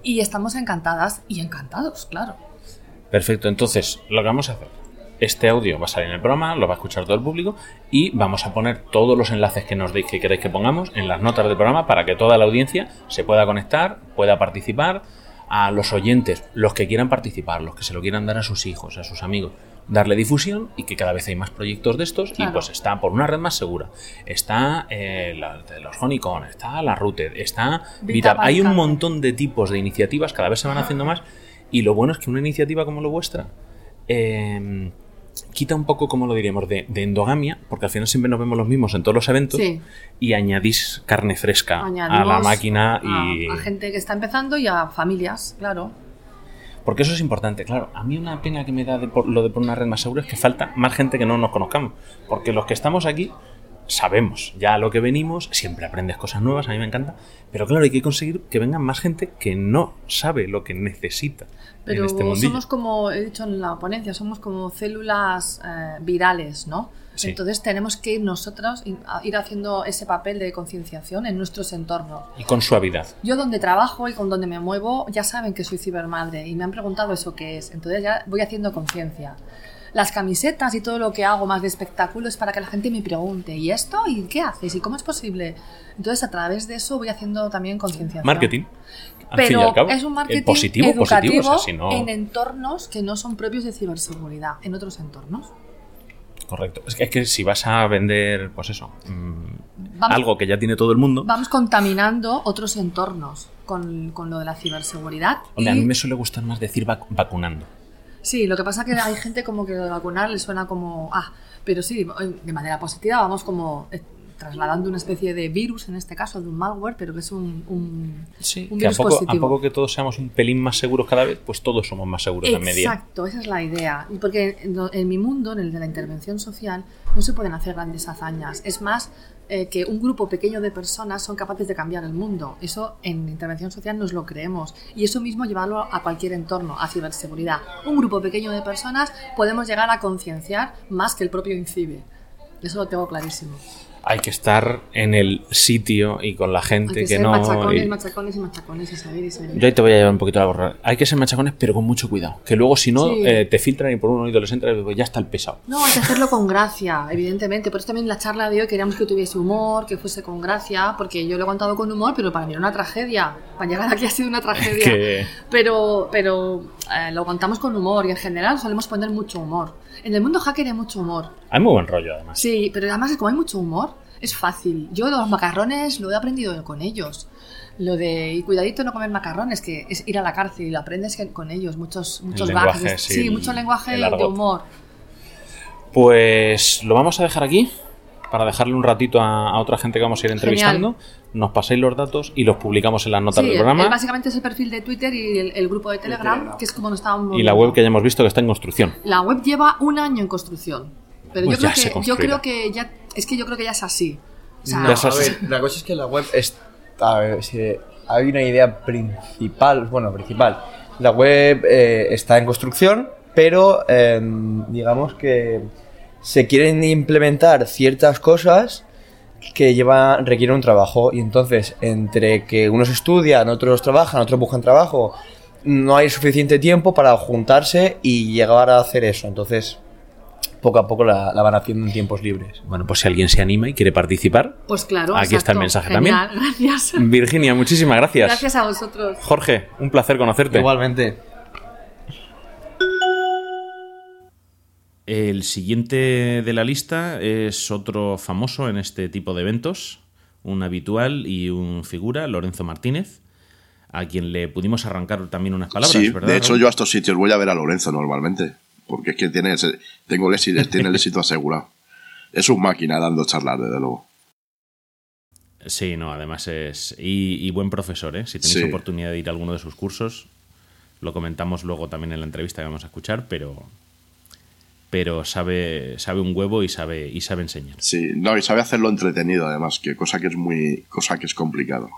Y estamos encantadas y encantados, claro. Perfecto, entonces lo que vamos a hacer. Este audio va a salir en el programa, lo va a escuchar todo el público y vamos a poner todos los enlaces que nos deis que queréis que pongamos en las notas del programa para que toda la audiencia se pueda conectar, pueda participar. A los oyentes, los que quieran participar, los que se lo quieran dar a sus hijos, a sus amigos, darle difusión y que cada vez hay más proyectos de estos y pues está por una red más segura. Está eh, la los Honeycomb, está la Routed, está Vita Vitap. Hay un montón de tipos de iniciativas, cada vez se van haciendo más y lo bueno es que una iniciativa como la vuestra eh, quita un poco, como lo diríamos, de, de endogamia, porque al final siempre nos vemos los mismos en todos los eventos Sí. y añadís carne fresca a la máquina y... a, a gente que está empezando y a familias, claro. Porque eso es importante, claro. A mí una pena que me da de por- lo de por una red más segura es que falta más gente que no nos conozcamos. Porque los que estamos aquí sabemos ya a lo que venimos, siempre aprendes cosas nuevas, a mí me encanta. Pero claro, hay que conseguir que vengan más gente que no sabe lo que necesita Pero en este mundillo. somos como, he dicho en la ponencia, somos como células eh, virales, ¿no? Sí. Entonces tenemos que ir nosotros ir haciendo ese papel de concienciación en nuestros entornos. Y con suavidad. Yo donde trabajo y con donde me muevo ya saben que soy cibermadre y me han preguntado eso qué es. Entonces ya voy haciendo conciencia. Las camisetas y todo lo que hago más de espectáculo es para que la gente me pregunte, ¿y esto? ¿Y qué haces? ¿Y cómo es posible? Entonces a través de eso voy haciendo también concienciación. Marketing. Al fin y Pero al cabo, es un marketing positivo, educativo positivo. O sea, si no... en entornos que no son propios de ciberseguridad, en otros entornos. Correcto. Es que, es que si vas a vender, pues eso, mm, Vamos- algo que ya tiene todo el mundo. Vamos contaminando otros entornos con, con lo de la ciberseguridad. Hombre, a mí me suele gustar más decir vac- vacunando. Sí, lo que pasa es que hay gente como que vacunar le suena como, ah, pero sí, de manera positiva vamos como eh, trasladando una especie de virus, en este caso de un malware, pero que es un, un, un Que a virus poco, a positivo. poco que todos seamos un pelín más seguros cada vez, pues todos somos más seguros en medida. Exacto, esa es la idea. Porque en, en mi mundo, en el de la intervención social, no se pueden hacer grandes hazañas. Es más eh, que un grupo pequeño de personas son capaces de cambiar el mundo. Eso en intervención social nos lo creemos. Y eso mismo llevarlo a cualquier entorno, a ciberseguridad. Un grupo pequeño de personas podemos llegar a concienciar más que el propio INCIBE. Eso lo tengo clarísimo. Hay que estar en el sitio y con la Hay gente que, que, ser no. machacones, y- machacones y machacones y seguir y seguir. Yo ahí te voy a llevar un poquito a la borra. Hay que ser machacones, pero con mucho cuidado. Que luego, si no, Sí. eh, te filtran y por un oído les entra y pues ya está el pesado. No, hay que hacerlo con gracia, evidentemente. Por eso también la charla de hoy queríamos que tuviese humor, que fuese con gracia, porque yo lo he contado con humor, pero para mí era una tragedia. Para llegar aquí ha sido una tragedia. Que- Pero, pero eh, lo contamos con humor y en general solemos poner mucho humor. En el mundo hacker hay mucho humor. Hay muy buen rollo, además. Sí, pero además como hay mucho humor, es fácil. Yo los macarrones lo he aprendido con ellos. Lo de y cuidadito no comer macarrones, que es ir a la cárcel y lo aprendes con ellos. Muchos, muchos lenguaje, gags. sí, Sí, el- mucho lenguaje el de humor. Pues lo vamos a dejar aquí para dejarle un ratito a, a otra gente que vamos a ir entrevistando. Nos pasáis los datos y los publicamos en las notas Sí, del el- programa el- básicamente es el perfil de Twitter y el, el grupo de Telegram, que es como nos estábamos y la web que ya hemos visto que está en construcción. La web lleva un año en construcción. Pero Pues yo, ya se creo que, yo creo que ya. Es que yo creo que ya es así. O sea, No, a ver, la cosa es que la web es. A ver, si hay una idea principal. Bueno, principal. La web eh, está en construcción, pero eh, digamos que se quieren implementar ciertas cosas que lleva, requieren un trabajo. Y entonces, entre que unos estudian, otros trabajan, otros buscan trabajo, no hay suficiente tiempo para juntarse y llegar a hacer eso. Entonces, poco a poco la, la van haciendo en tiempos libres. Bueno, pues si alguien se anima y quiere participar, pues claro. Aquí está el mensaje Genial, Gracias. Virginia, muchísimas gracias. Gracias a vosotros. Jorge, un placer conocerte. Igualmente. El siguiente de la lista es otro famoso en este tipo de eventos, un habitual y un figura, Lorenzo Martínez, a quien le pudimos arrancar también unas palabras, sí, ¿verdad? de hecho yo a estos sitios voy a ver a Lorenzo normalmente, porque es que tiene ese- tengo el éxito, tiene el éxito asegurado. Es un máquina dando charlas, desde luego. Sí, no, además es... Y, y buen profesor, ¿eh? Si tenéis Sí. oportunidad de ir a alguno de sus cursos, lo comentamos luego también en la entrevista que vamos a escuchar, pero... Pero sabe, sabe un huevo y sabe, y sabe enseñar. Sí, no, y sabe hacerlo entretenido además, que cosa que es muy, cosa que es complicado.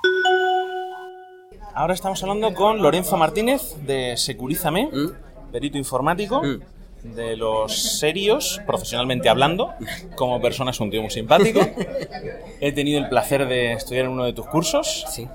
Ahora estamos hablando con Lorenzo Martínez de Securízame, perito informático, de los serios, profesionalmente hablando. Como persona es un tío muy simpático. He tenido el placer de estudiar en uno de tus cursos. Sí.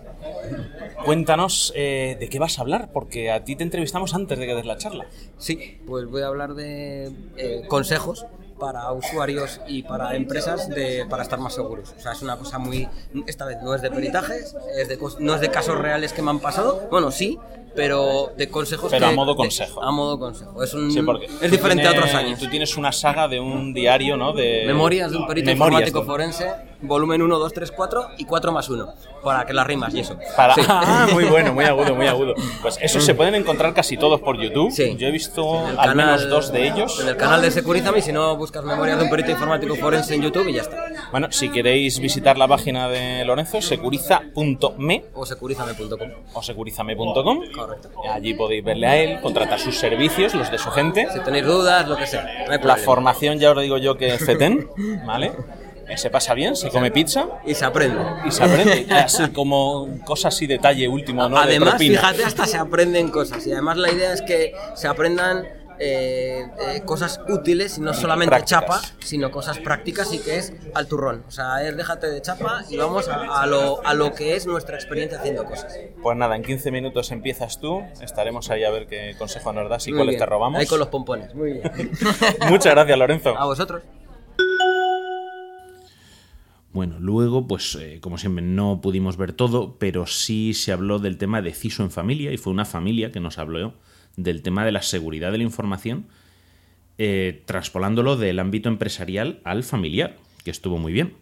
Cuéntanos eh, de qué vas a hablar, porque a ti te entrevistamos antes de que des la charla. Sí, pues voy a hablar de eh, consejos para usuarios y para empresas de, para estar más seguros. O sea, es una cosa muy... Esta vez no es de peritajes, es de no es de casos reales que me han pasado. Bueno, sí, pero de consejos Pero que- a modo de- consejo. a modo consejo. Es, un, Sí, porque es diferente a otros años. Tú tienes una saga de un diario, ¿no? De Memorias de un perito Memorias informático forense, volumen 1, 2, 3, 4 y 4 más 1. Para que las rimas y eso. Para... Sí. Ah, muy bueno, muy agudo, muy agudo. Pues esos se pueden encontrar casi todos por YouTube. Yo he visto al canal- menos dos de ellos. En el canal de Securízame y si no buscas memorias de un perito informático forense en YouTube y ya está. Bueno, si queréis visitar la página de Lorenzo, securiza.me O securízame.com. o securizame.com. Correcto. Allí podéis verle a él, contratar sus servicios, los de su gente. Si tenéis dudas, lo que sea. No hay La formación ya os digo yo que es FETEN, ¿vale? Eh, Se pasa bien, se come pizza. Y se aprende. Y se aprende. Así como cosas así, detalle último, ¿no? De además, propina. fíjate, hasta se aprenden cosas. Y además la idea es que se aprendan eh, eh, cosas útiles y no solamente Prácticas. chapa, sino cosas prácticas y que es al turrón. O sea, es déjate de chapa y vamos a, a lo, a lo que es nuestra experiencia haciendo cosas. Pues nada, en 15 minutos empiezas tú. Estaremos ahí a ver qué consejo nos das y Muy cuáles bien. te robamos. Ahí con los pompones. Muy bien. Muchas gracias, Lorenzo. A vosotros. Bueno, luego, pues eh, como siempre, no pudimos ver todo, pero sí se habló del tema de CISO en familia y fue una familia que nos habló del tema de la seguridad de la información, eh, traspolándolo del ámbito empresarial al familiar, que estuvo muy bien.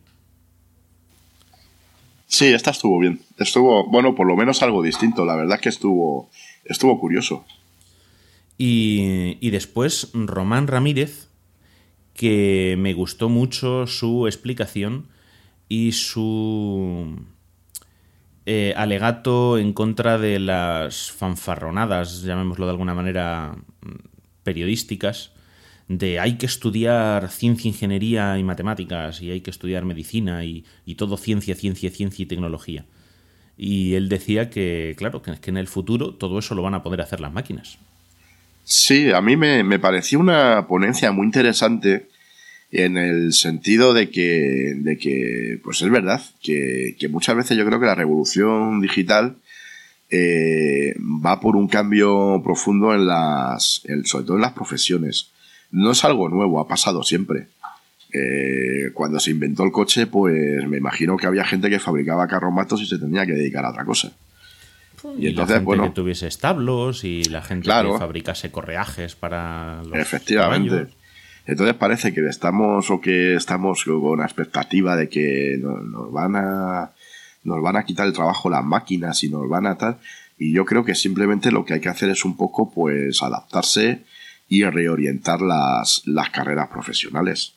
Sí, esta estuvo bien. Estuvo, bueno, por lo menos algo distinto. La verdad es que estuvo, estuvo curioso. Y, y después Román Ramírez, que me gustó mucho su explicación y su eh, alegato en contra de las fanfarronadas, llamémoslo de alguna manera, mm, periodísticas, de hay que estudiar ciencia, ingeniería y matemáticas, y hay que estudiar medicina, y, y todo ciencia, ciencia, ciencia y tecnología. Y él decía que, claro, que, que en el futuro todo eso lo van a poder hacer las máquinas. Sí, a mí me, me pareció una ponencia muy interesante en el sentido de que, de que pues es verdad, que, que muchas veces yo creo que la revolución digital eh, va por un cambio profundo en las, en- sobre todo en las profesiones. No es algo nuevo, ha pasado siempre. Eh, cuando se inventó el coche, pues me imagino que había gente que fabricaba carromatos y se tenía que dedicar a otra cosa. Y, la entonces, gente bueno, que tuviese establos y la gente Claro. que fabricase correajes para los Efectivamente. caballos. Entonces parece que estamos o que estamos con la expectativa de que no- nos, van a nos van a quitar el trabajo las máquinas y nos van a tal y yo creo que simplemente lo que hay que hacer es un poco pues adaptarse y reorientar las, las carreras profesionales.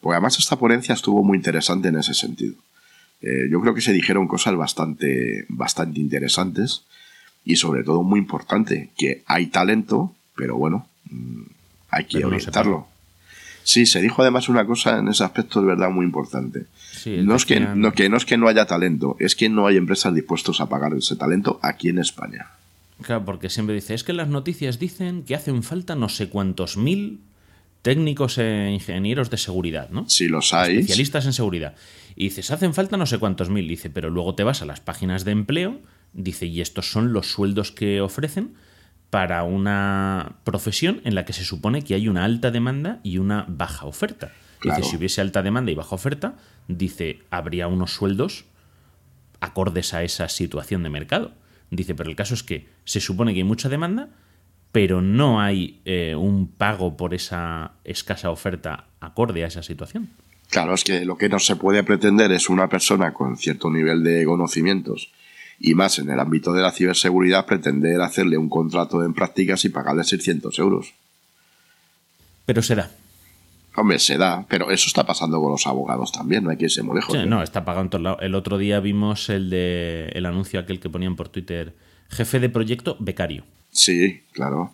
Porque además esta ponencia estuvo muy interesante en ese sentido. Eh, yo creo que se dijeron cosas bastante, bastante interesantes y sobre todo muy importante, que hay talento, pero bueno, mm, hay que Pero no se orientarlo. Sí, se dijo además una cosa en ese aspecto de verdad muy importante. Sí, no, es que, decían- no, que no es que no haya talento, es que no hay empresas dispuestas a pagar ese talento aquí en España. Claro, porque siempre dice, es que las noticias dicen que hacen falta no sé cuántos mil técnicos e ingenieros de seguridad, ¿no? Si los hay. Especialistas en seguridad. Y dices, hacen falta no sé cuántos mil. Dice, pero luego te vas a las páginas de empleo, dice, y estos son los sueldos que ofrecen para una profesión en la que se supone que hay una alta demanda y una baja oferta. Claro. Dice, si hubiese alta demanda y baja oferta, dice, habría unos sueldos acordes a esa situación de mercado. Dice, pero el caso es que se supone que hay mucha demanda, pero no hay eh, un pago por esa escasa oferta acorde a esa situación. Claro, es que lo que no se puede pretender es una persona con cierto nivel de conocimientos y más en el ámbito de la ciberseguridad pretender hacerle un contrato en prácticas y pagarle 600 euros. Pero se da. Hombre, se da, pero eso está pasando con los abogados también, no hay que irse muy lejos. Sí, ¿eh? no, está pagado en todos lados. El otro día vimos el de el anuncio aquel que ponían por Twitter, jefe de proyecto becario. Sí, claro.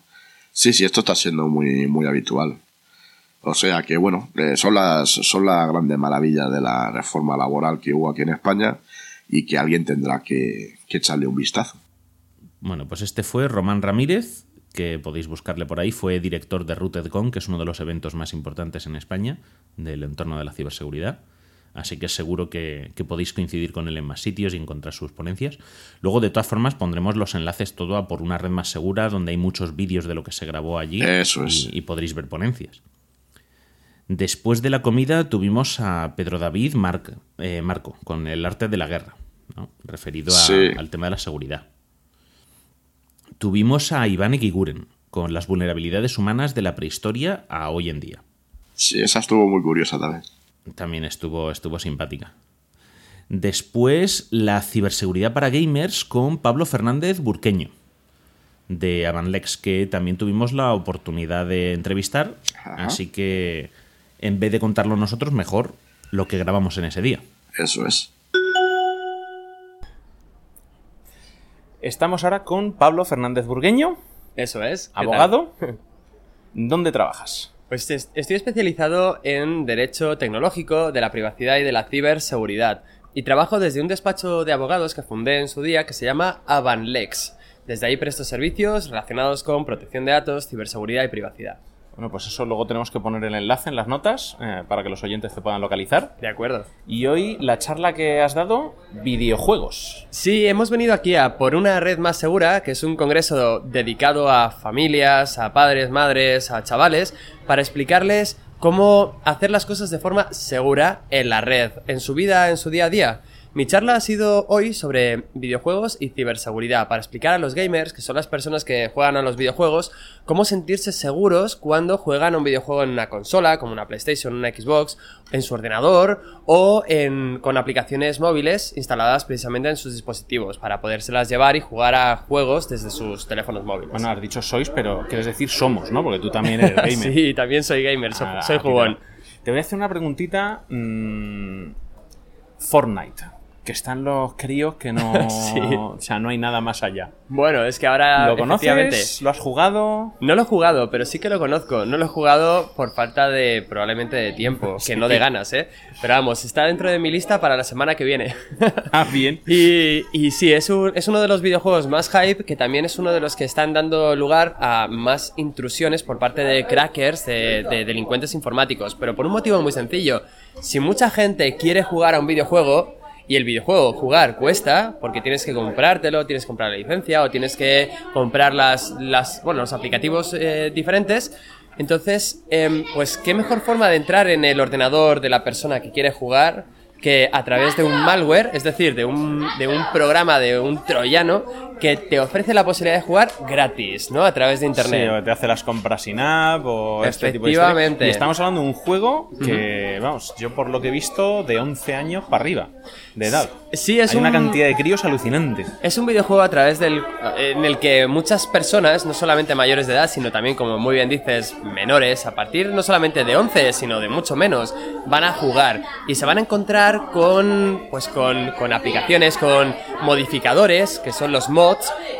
Sí, sí, esto está siendo muy, muy habitual. O sea que, bueno, eh, son las son las grandes maravillas de la reforma laboral que hubo aquí en España y que alguien tendrá que, que echarle un vistazo. Bueno, pues este fue Román Ramírez, que podéis buscarle por ahí, fue director de RootedCon, que es uno de los eventos más importantes en España del entorno de la ciberseguridad. Así que seguro que, que podéis coincidir con él en más sitios y encontrar sus ponencias. Luego, de todas formas, pondremos los enlaces todo a por una red más segura, donde hay muchos vídeos de lo que se grabó allí Eso y- es. y podréis ver ponencias. Después de la comida tuvimos a Pedro David Marc- eh, Marco con el arte de la guerra, ¿no? referido a- Sí. al tema de la seguridad. Tuvimos a Iván Eguiguren con las vulnerabilidades humanas de la prehistoria a hoy en día. Sí, esa estuvo muy curiosa también. También estuvo, estuvo simpática. Después, la ciberseguridad para gamers con Pablo Fernández Burqueño, de Avanlex, que también tuvimos la oportunidad de entrevistar. Así que, en vez de contarlo nosotros, mejor lo que grabamos en ese día. Eso es. Estamos ahora con Pablo Fernández Burgueño. Eso es. Abogado. ¿Dónde trabajas? Pues es- estoy especializado en Derecho Tecnológico, de la privacidad y de la ciberseguridad. Y trabajo desde un despacho de abogados que fundé en su día que se llama Avanlex. Desde ahí presto servicios relacionados con protección de datos, ciberseguridad y privacidad. Bueno, pues eso luego tenemos que poner el enlace en las notas eh, para que los oyentes te puedan localizar. De acuerdo. Y hoy la charla que has dado, videojuegos. Sí, hemos venido aquí a por una red más segura, que es un congreso dedicado a familias, a padres, madres, a chavales, para explicarles cómo hacer las cosas de forma segura en la red, en su vida, en su día a día. Mi charla ha sido hoy sobre videojuegos y ciberseguridad, para explicar a los gamers, que son las personas que juegan a los videojuegos, cómo sentirse seguros cuando juegan a un videojuego en una consola, como una PlayStation, una Xbox, en su ordenador o en, con aplicaciones móviles instaladas precisamente en sus dispositivos, para podérselas llevar y jugar a juegos desde sus teléfonos móviles. Bueno, has dicho sois, pero quieres decir somos, ¿no? Porque tú también eres gamer. sí, también soy gamer, soy, soy jugón. te- Te voy a hacer una preguntita. mm, Fortnite. Que están los críos que no. Sí. O sea, no hay nada más allá. Bueno, es que ahora. ¿Lo conoces? ¿Lo has jugado? No lo he jugado, pero sí que lo conozco. No lo he jugado por falta de, probablemente, de tiempo, que no de ganas, ¿eh? Pero vamos, está dentro de mi lista para la semana que viene. Ah, bien. Y, y sí, es, un- es uno de los videojuegos más hype, que también es uno de los que están dando lugar a más intrusiones por parte de crackers, de, de delincuentes informáticos. Pero por un motivo muy sencillo. Si mucha gente quiere jugar a un videojuego, y el videojuego jugar cuesta, porque tienes que comprártelo, tienes que comprar la licencia o tienes que comprar las, las bueno, los aplicativos eh, diferentes. Entonces, em, pues qué mejor forma de entrar en el ordenador de la persona que quiere jugar que a través de un malware, es decir, de un, de un programa, de un troyano, que te ofrece la posibilidad de jugar gratis, ¿no? A través de internet. Sí, o te hace las compras sin app o este tipo de. Efectivamente. Y estamos hablando de un juego que, vamos, yo por lo que he visto, de 11 años para arriba de edad. Sí, es Hay una un- cantidad de críos alucinante. Es un videojuego a través del en el que muchas personas, no solamente mayores de edad, sino también, como muy bien dices, menores, a partir no solamente de 11, sino de mucho menos, van a jugar y se van a encontrar con pues con, con aplicaciones, con modificadores, que son los mods,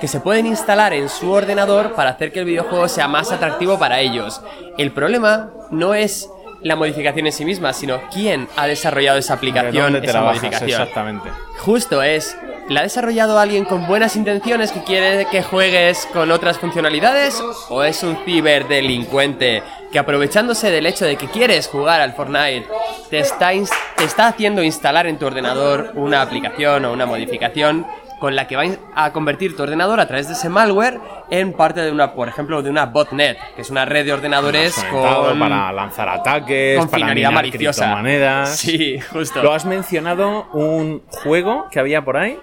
que se pueden instalar en su ordenador para hacer que el videojuego sea más atractivo para ellos. El problema no es la modificación en sí misma, sino quién ha desarrollado esa ¿De aplicación, dónde te esa modificación. Exactamente. Justo es, ¿la ha desarrollado alguien con buenas intenciones que quiere que juegues con otras funcionalidades? ¿O es un ciberdelincuente que aprovechándose del hecho de que quieres jugar al Fortnite, te está, ins- te está haciendo instalar en tu ordenador una aplicación o una modificación con la que va a convertir tu ordenador a través de ese malware en parte de una, por ejemplo, de una botnet, que es una red de ordenadores con... para lanzar ataques, con para finalidad maliciosa. criptomonedas. Sí, justo. Lo has mencionado un juego que había por ahí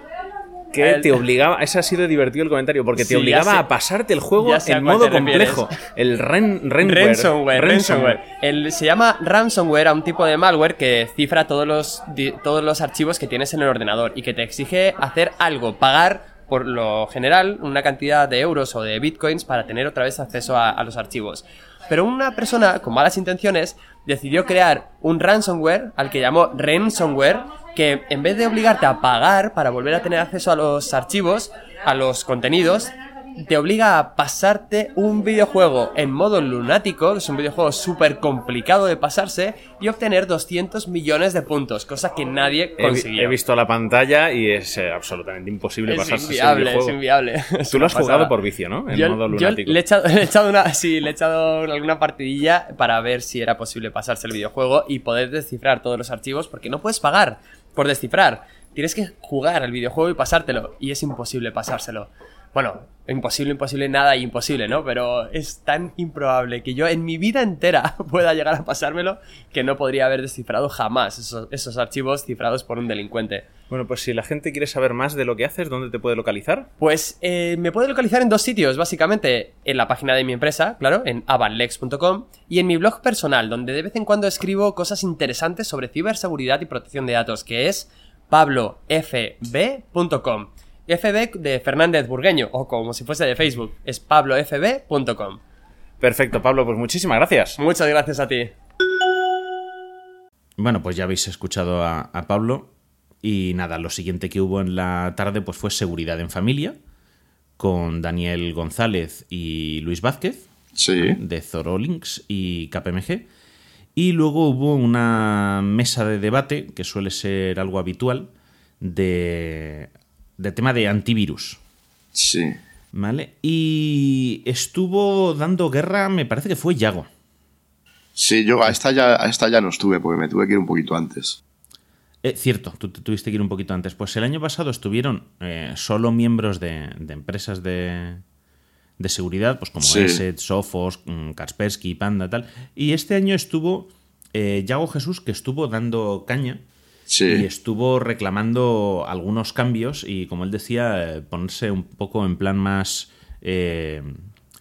que El- te obligaba, ese ha sido divertido el comentario, porque te Sí, obligaba a pasarte el juego en modo complejo. El ren, renware. Ransomware, ransomware. El- se llama ransomware a un tipo de malware que cifra todos los, di- todos los archivos que tienes en el ordenador y que te exige hacer algo, pagar por lo general una cantidad de euros o de bitcoins para tener otra vez acceso a, a los archivos. Pero una persona con malas intenciones decidió crear un ransomware al que llamó ransomware que en vez de obligarte a pagar para volver a tener acceso a los archivos, a los contenidos, te obliga a pasarte un videojuego en modo lunático, que es un videojuego súper complicado de pasarse, y obtener 200 millones de puntos, cosa que nadie consiguió. he visto la pantalla y es eh, absolutamente imposible Es pasarse ese inviable, videojuego. es inviable. Es Tú lo has jugado por vicio, ¿no? En yo, modo yo lunático. le he echado, le he echado una, sí, le he echado alguna partidilla para ver si era posible pasarse el videojuego y poder descifrar todos los archivos, porque no puedes pagar por descifrar. Tienes que jugar al videojuego y pasártelo, y es imposible pasárselo. Bueno, imposible, imposible, nada imposible, ¿no? Pero es tan improbable que yo en mi vida entera pueda llegar a pasármelo que no podría haber descifrado jamás esos, esos archivos cifrados por un delincuente. Bueno, pues si la gente quiere saber más de lo que haces, ¿dónde te puede localizar? Pues eh, me puede localizar en dos sitios, básicamente en la página de mi empresa, claro, en avanlex.com, y en mi blog personal, donde de vez en cuando escribo cosas interesantes sobre ciberseguridad y protección de datos, que es pablofb.com. FB de Fernández Burgueño, o como si fuese de Facebook, es pablofb.com. Perfecto, Pablo, pues muchísimas gracias. Muchas gracias a ti. Bueno, pues ya habéis escuchado a, a Pablo. Y nada, lo siguiente que hubo en la tarde pues fue seguridad en familia con Daniel González y Luis Vázquez de Zorolinks y KPMG. Y luego hubo una mesa de debate, que suele ser algo habitual, de, de tema de antivirus. Sí. ¿Vale? Y estuvo dando guerra, me parece que fue Yago. Sí, yo a esta ya, a esta ya no estuve porque me tuve que ir un poquito antes. Eh, cierto, tú te tuviste que ir un poquito antes. Pues el año pasado estuvieron eh, solo miembros de, de empresas de, de seguridad, pues como Sí. ESET, Sophos, mm, Kaspersky, Panda, tal. Y este año estuvo eh, Yago Jesús, que estuvo dando caña Sí. y estuvo reclamando algunos cambios y, como él decía, eh, ponerse un poco en plan más eh,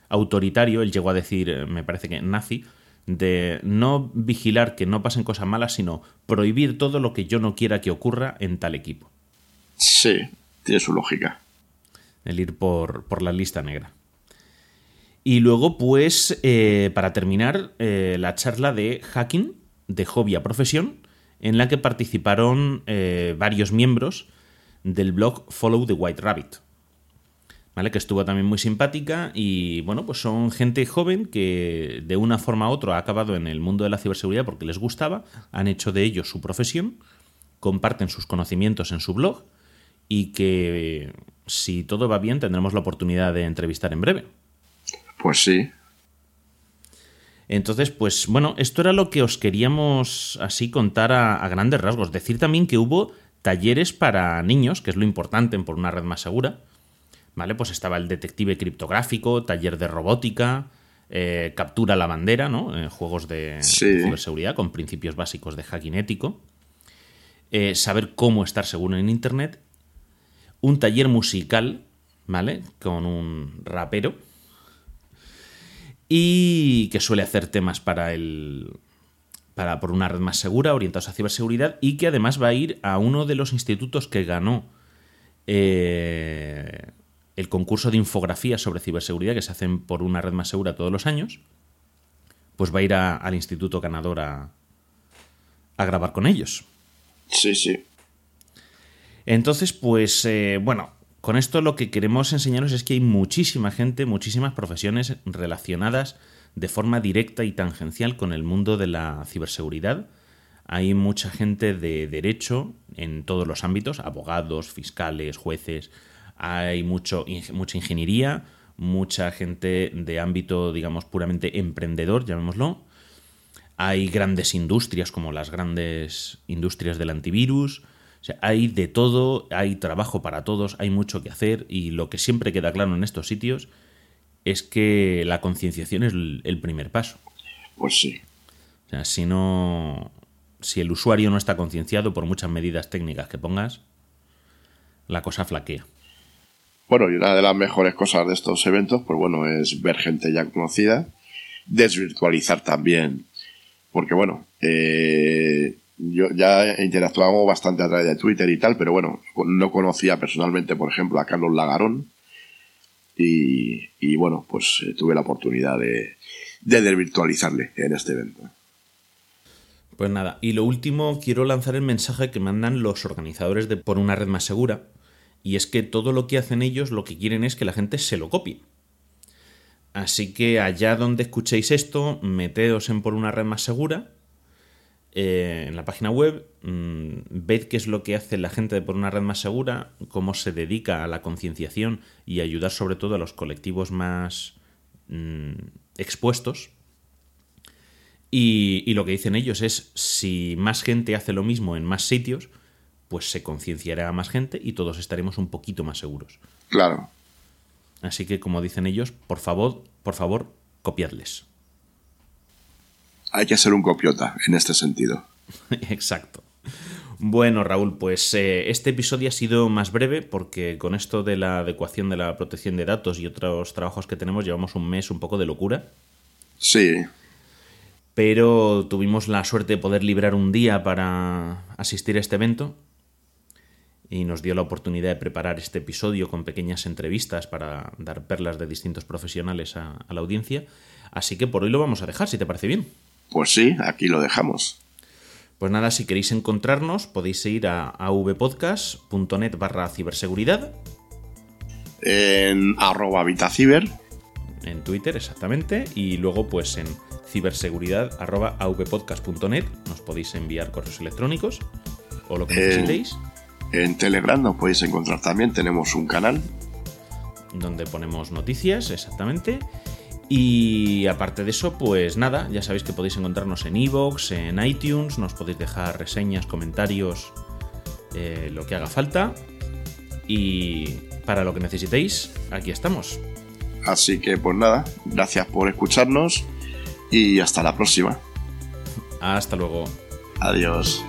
autoritario. Él llegó a decir, eh, me parece que nazi, de no vigilar que no pasen cosas malas, sino prohibir todo lo que yo no quiera que ocurra en tal equipo. Sí, tiene su lógica. El ir por, por la lista negra. Y luego, pues, eh, para terminar, eh, la charla de hacking de hobby a profesión, en la que participaron eh, varios miembros del blog Follow the White Rabbit. ¿Vale? Que estuvo también muy simpática y bueno, pues son gente joven que de una forma u otra ha acabado en el mundo de la ciberseguridad porque les gustaba, han hecho de ello su profesión, comparten sus conocimientos en su blog y que si todo va bien tendremos la oportunidad de entrevistar en breve. Pues sí. Entonces, pues bueno, esto era lo que os queríamos así contar a, a grandes rasgos. Decir también que hubo talleres para niños, que es lo importante en por una red más segura. ¿Vale? Pues estaba el detective criptográfico, taller de robótica, eh, captura la bandera, ¿no? Eh, juegos de Sí. ciberseguridad con principios básicos de hacking ético. Eh, saber cómo estar seguro en Internet. Un taller musical, ¿vale? Con un rapero. Y que suele hacer temas para el. Para, por una red más segura, orientados a ciberseguridad, y que además va a ir a uno de los institutos que ganó eh, el concurso de infografía sobre ciberseguridad que se hacen por una red más segura todos los años, pues va a ir a- al instituto ganador a, a grabar con ellos. Sí, sí. Entonces, pues eh, bueno, con esto lo que queremos enseñaros es que hay muchísima gente, muchísimas profesiones relacionadas de forma directa y tangencial con el mundo de la ciberseguridad. Hay mucha gente de derecho en todos los ámbitos, abogados, fiscales, jueces. Hay mucho, mucha ingeniería, mucha gente de ámbito, digamos, puramente emprendedor, llamémoslo. Hay grandes industrias como las grandes industrias del antivirus. O sea, hay de todo, hay trabajo para todos, hay mucho que hacer y lo que siempre queda claro en estos sitios es que la concienciación es el primer paso. Pues sí. O sea, si no. Si el usuario no está concienciado por muchas medidas técnicas que pongas, la cosa flaquea. Bueno, y una de las mejores cosas de estos eventos, pues bueno, es ver gente ya conocida, desvirtualizar también, porque bueno, eh, yo ya interactuábamos bastante a través de Twitter y tal, pero bueno, no conocía personalmente, por ejemplo, a Carlos Lagarón, y, bueno, pues eh, tuve la oportunidad de, de desvirtualizarle en este evento. Pues nada, y lo último, quiero lanzar el mensaje que mandan los organizadores de Por una red más segura, y es que todo lo que hacen ellos lo que quieren es que la gente se lo copie. Así que allá donde escuchéis esto, meteos en Por una red más segura, eh, en la página web, mm, ved qué es lo que hace la gente de Por una red más segura, cómo se dedica a la concienciación y ayudar sobre todo a los colectivos más mm, expuestos. Y, y lo que dicen ellos es, si más gente hace lo mismo en más sitios, pues se concienciará a más gente y todos estaremos un poquito más seguros. Claro. Así que, como dicen ellos, por favor, por favor, copiadles. Hay que ser un copiota en este sentido. Exacto. Bueno, Raúl, pues eh, este episodio ha sido más breve porque con esto de la adecuación de la protección de datos y otros trabajos que tenemos llevamos un mes un poco de locura. Sí, pero tuvimos la suerte de poder librar un día para asistir a este evento y nos dio la oportunidad de preparar este episodio con pequeñas entrevistas para dar perlas de distintos profesionales a, a la audiencia. Así que por hoy lo vamos a dejar, si te parece bien. Pues sí, aquí lo dejamos. Pues nada, si queréis encontrarnos podéis ir a avpodcast.net barra ciberseguridad. En arroba Vitaciber. En Twitter, exactamente. Y luego pues en ciberseguridad arroba avpodcast.net nos podéis enviar correos electrónicos o lo que necesitéis. En Telegram nos podéis encontrar también, tenemos un canal. donde ponemos noticias, exactamente. Y aparte de eso, pues nada, ya sabéis que podéis encontrarnos en iVoox, en iTunes, nos podéis dejar reseñas, comentarios, eh, lo que haga falta. Y para lo que necesitéis, aquí estamos. Así que pues nada, gracias por escucharnos y hasta la próxima. Hasta luego. Adiós.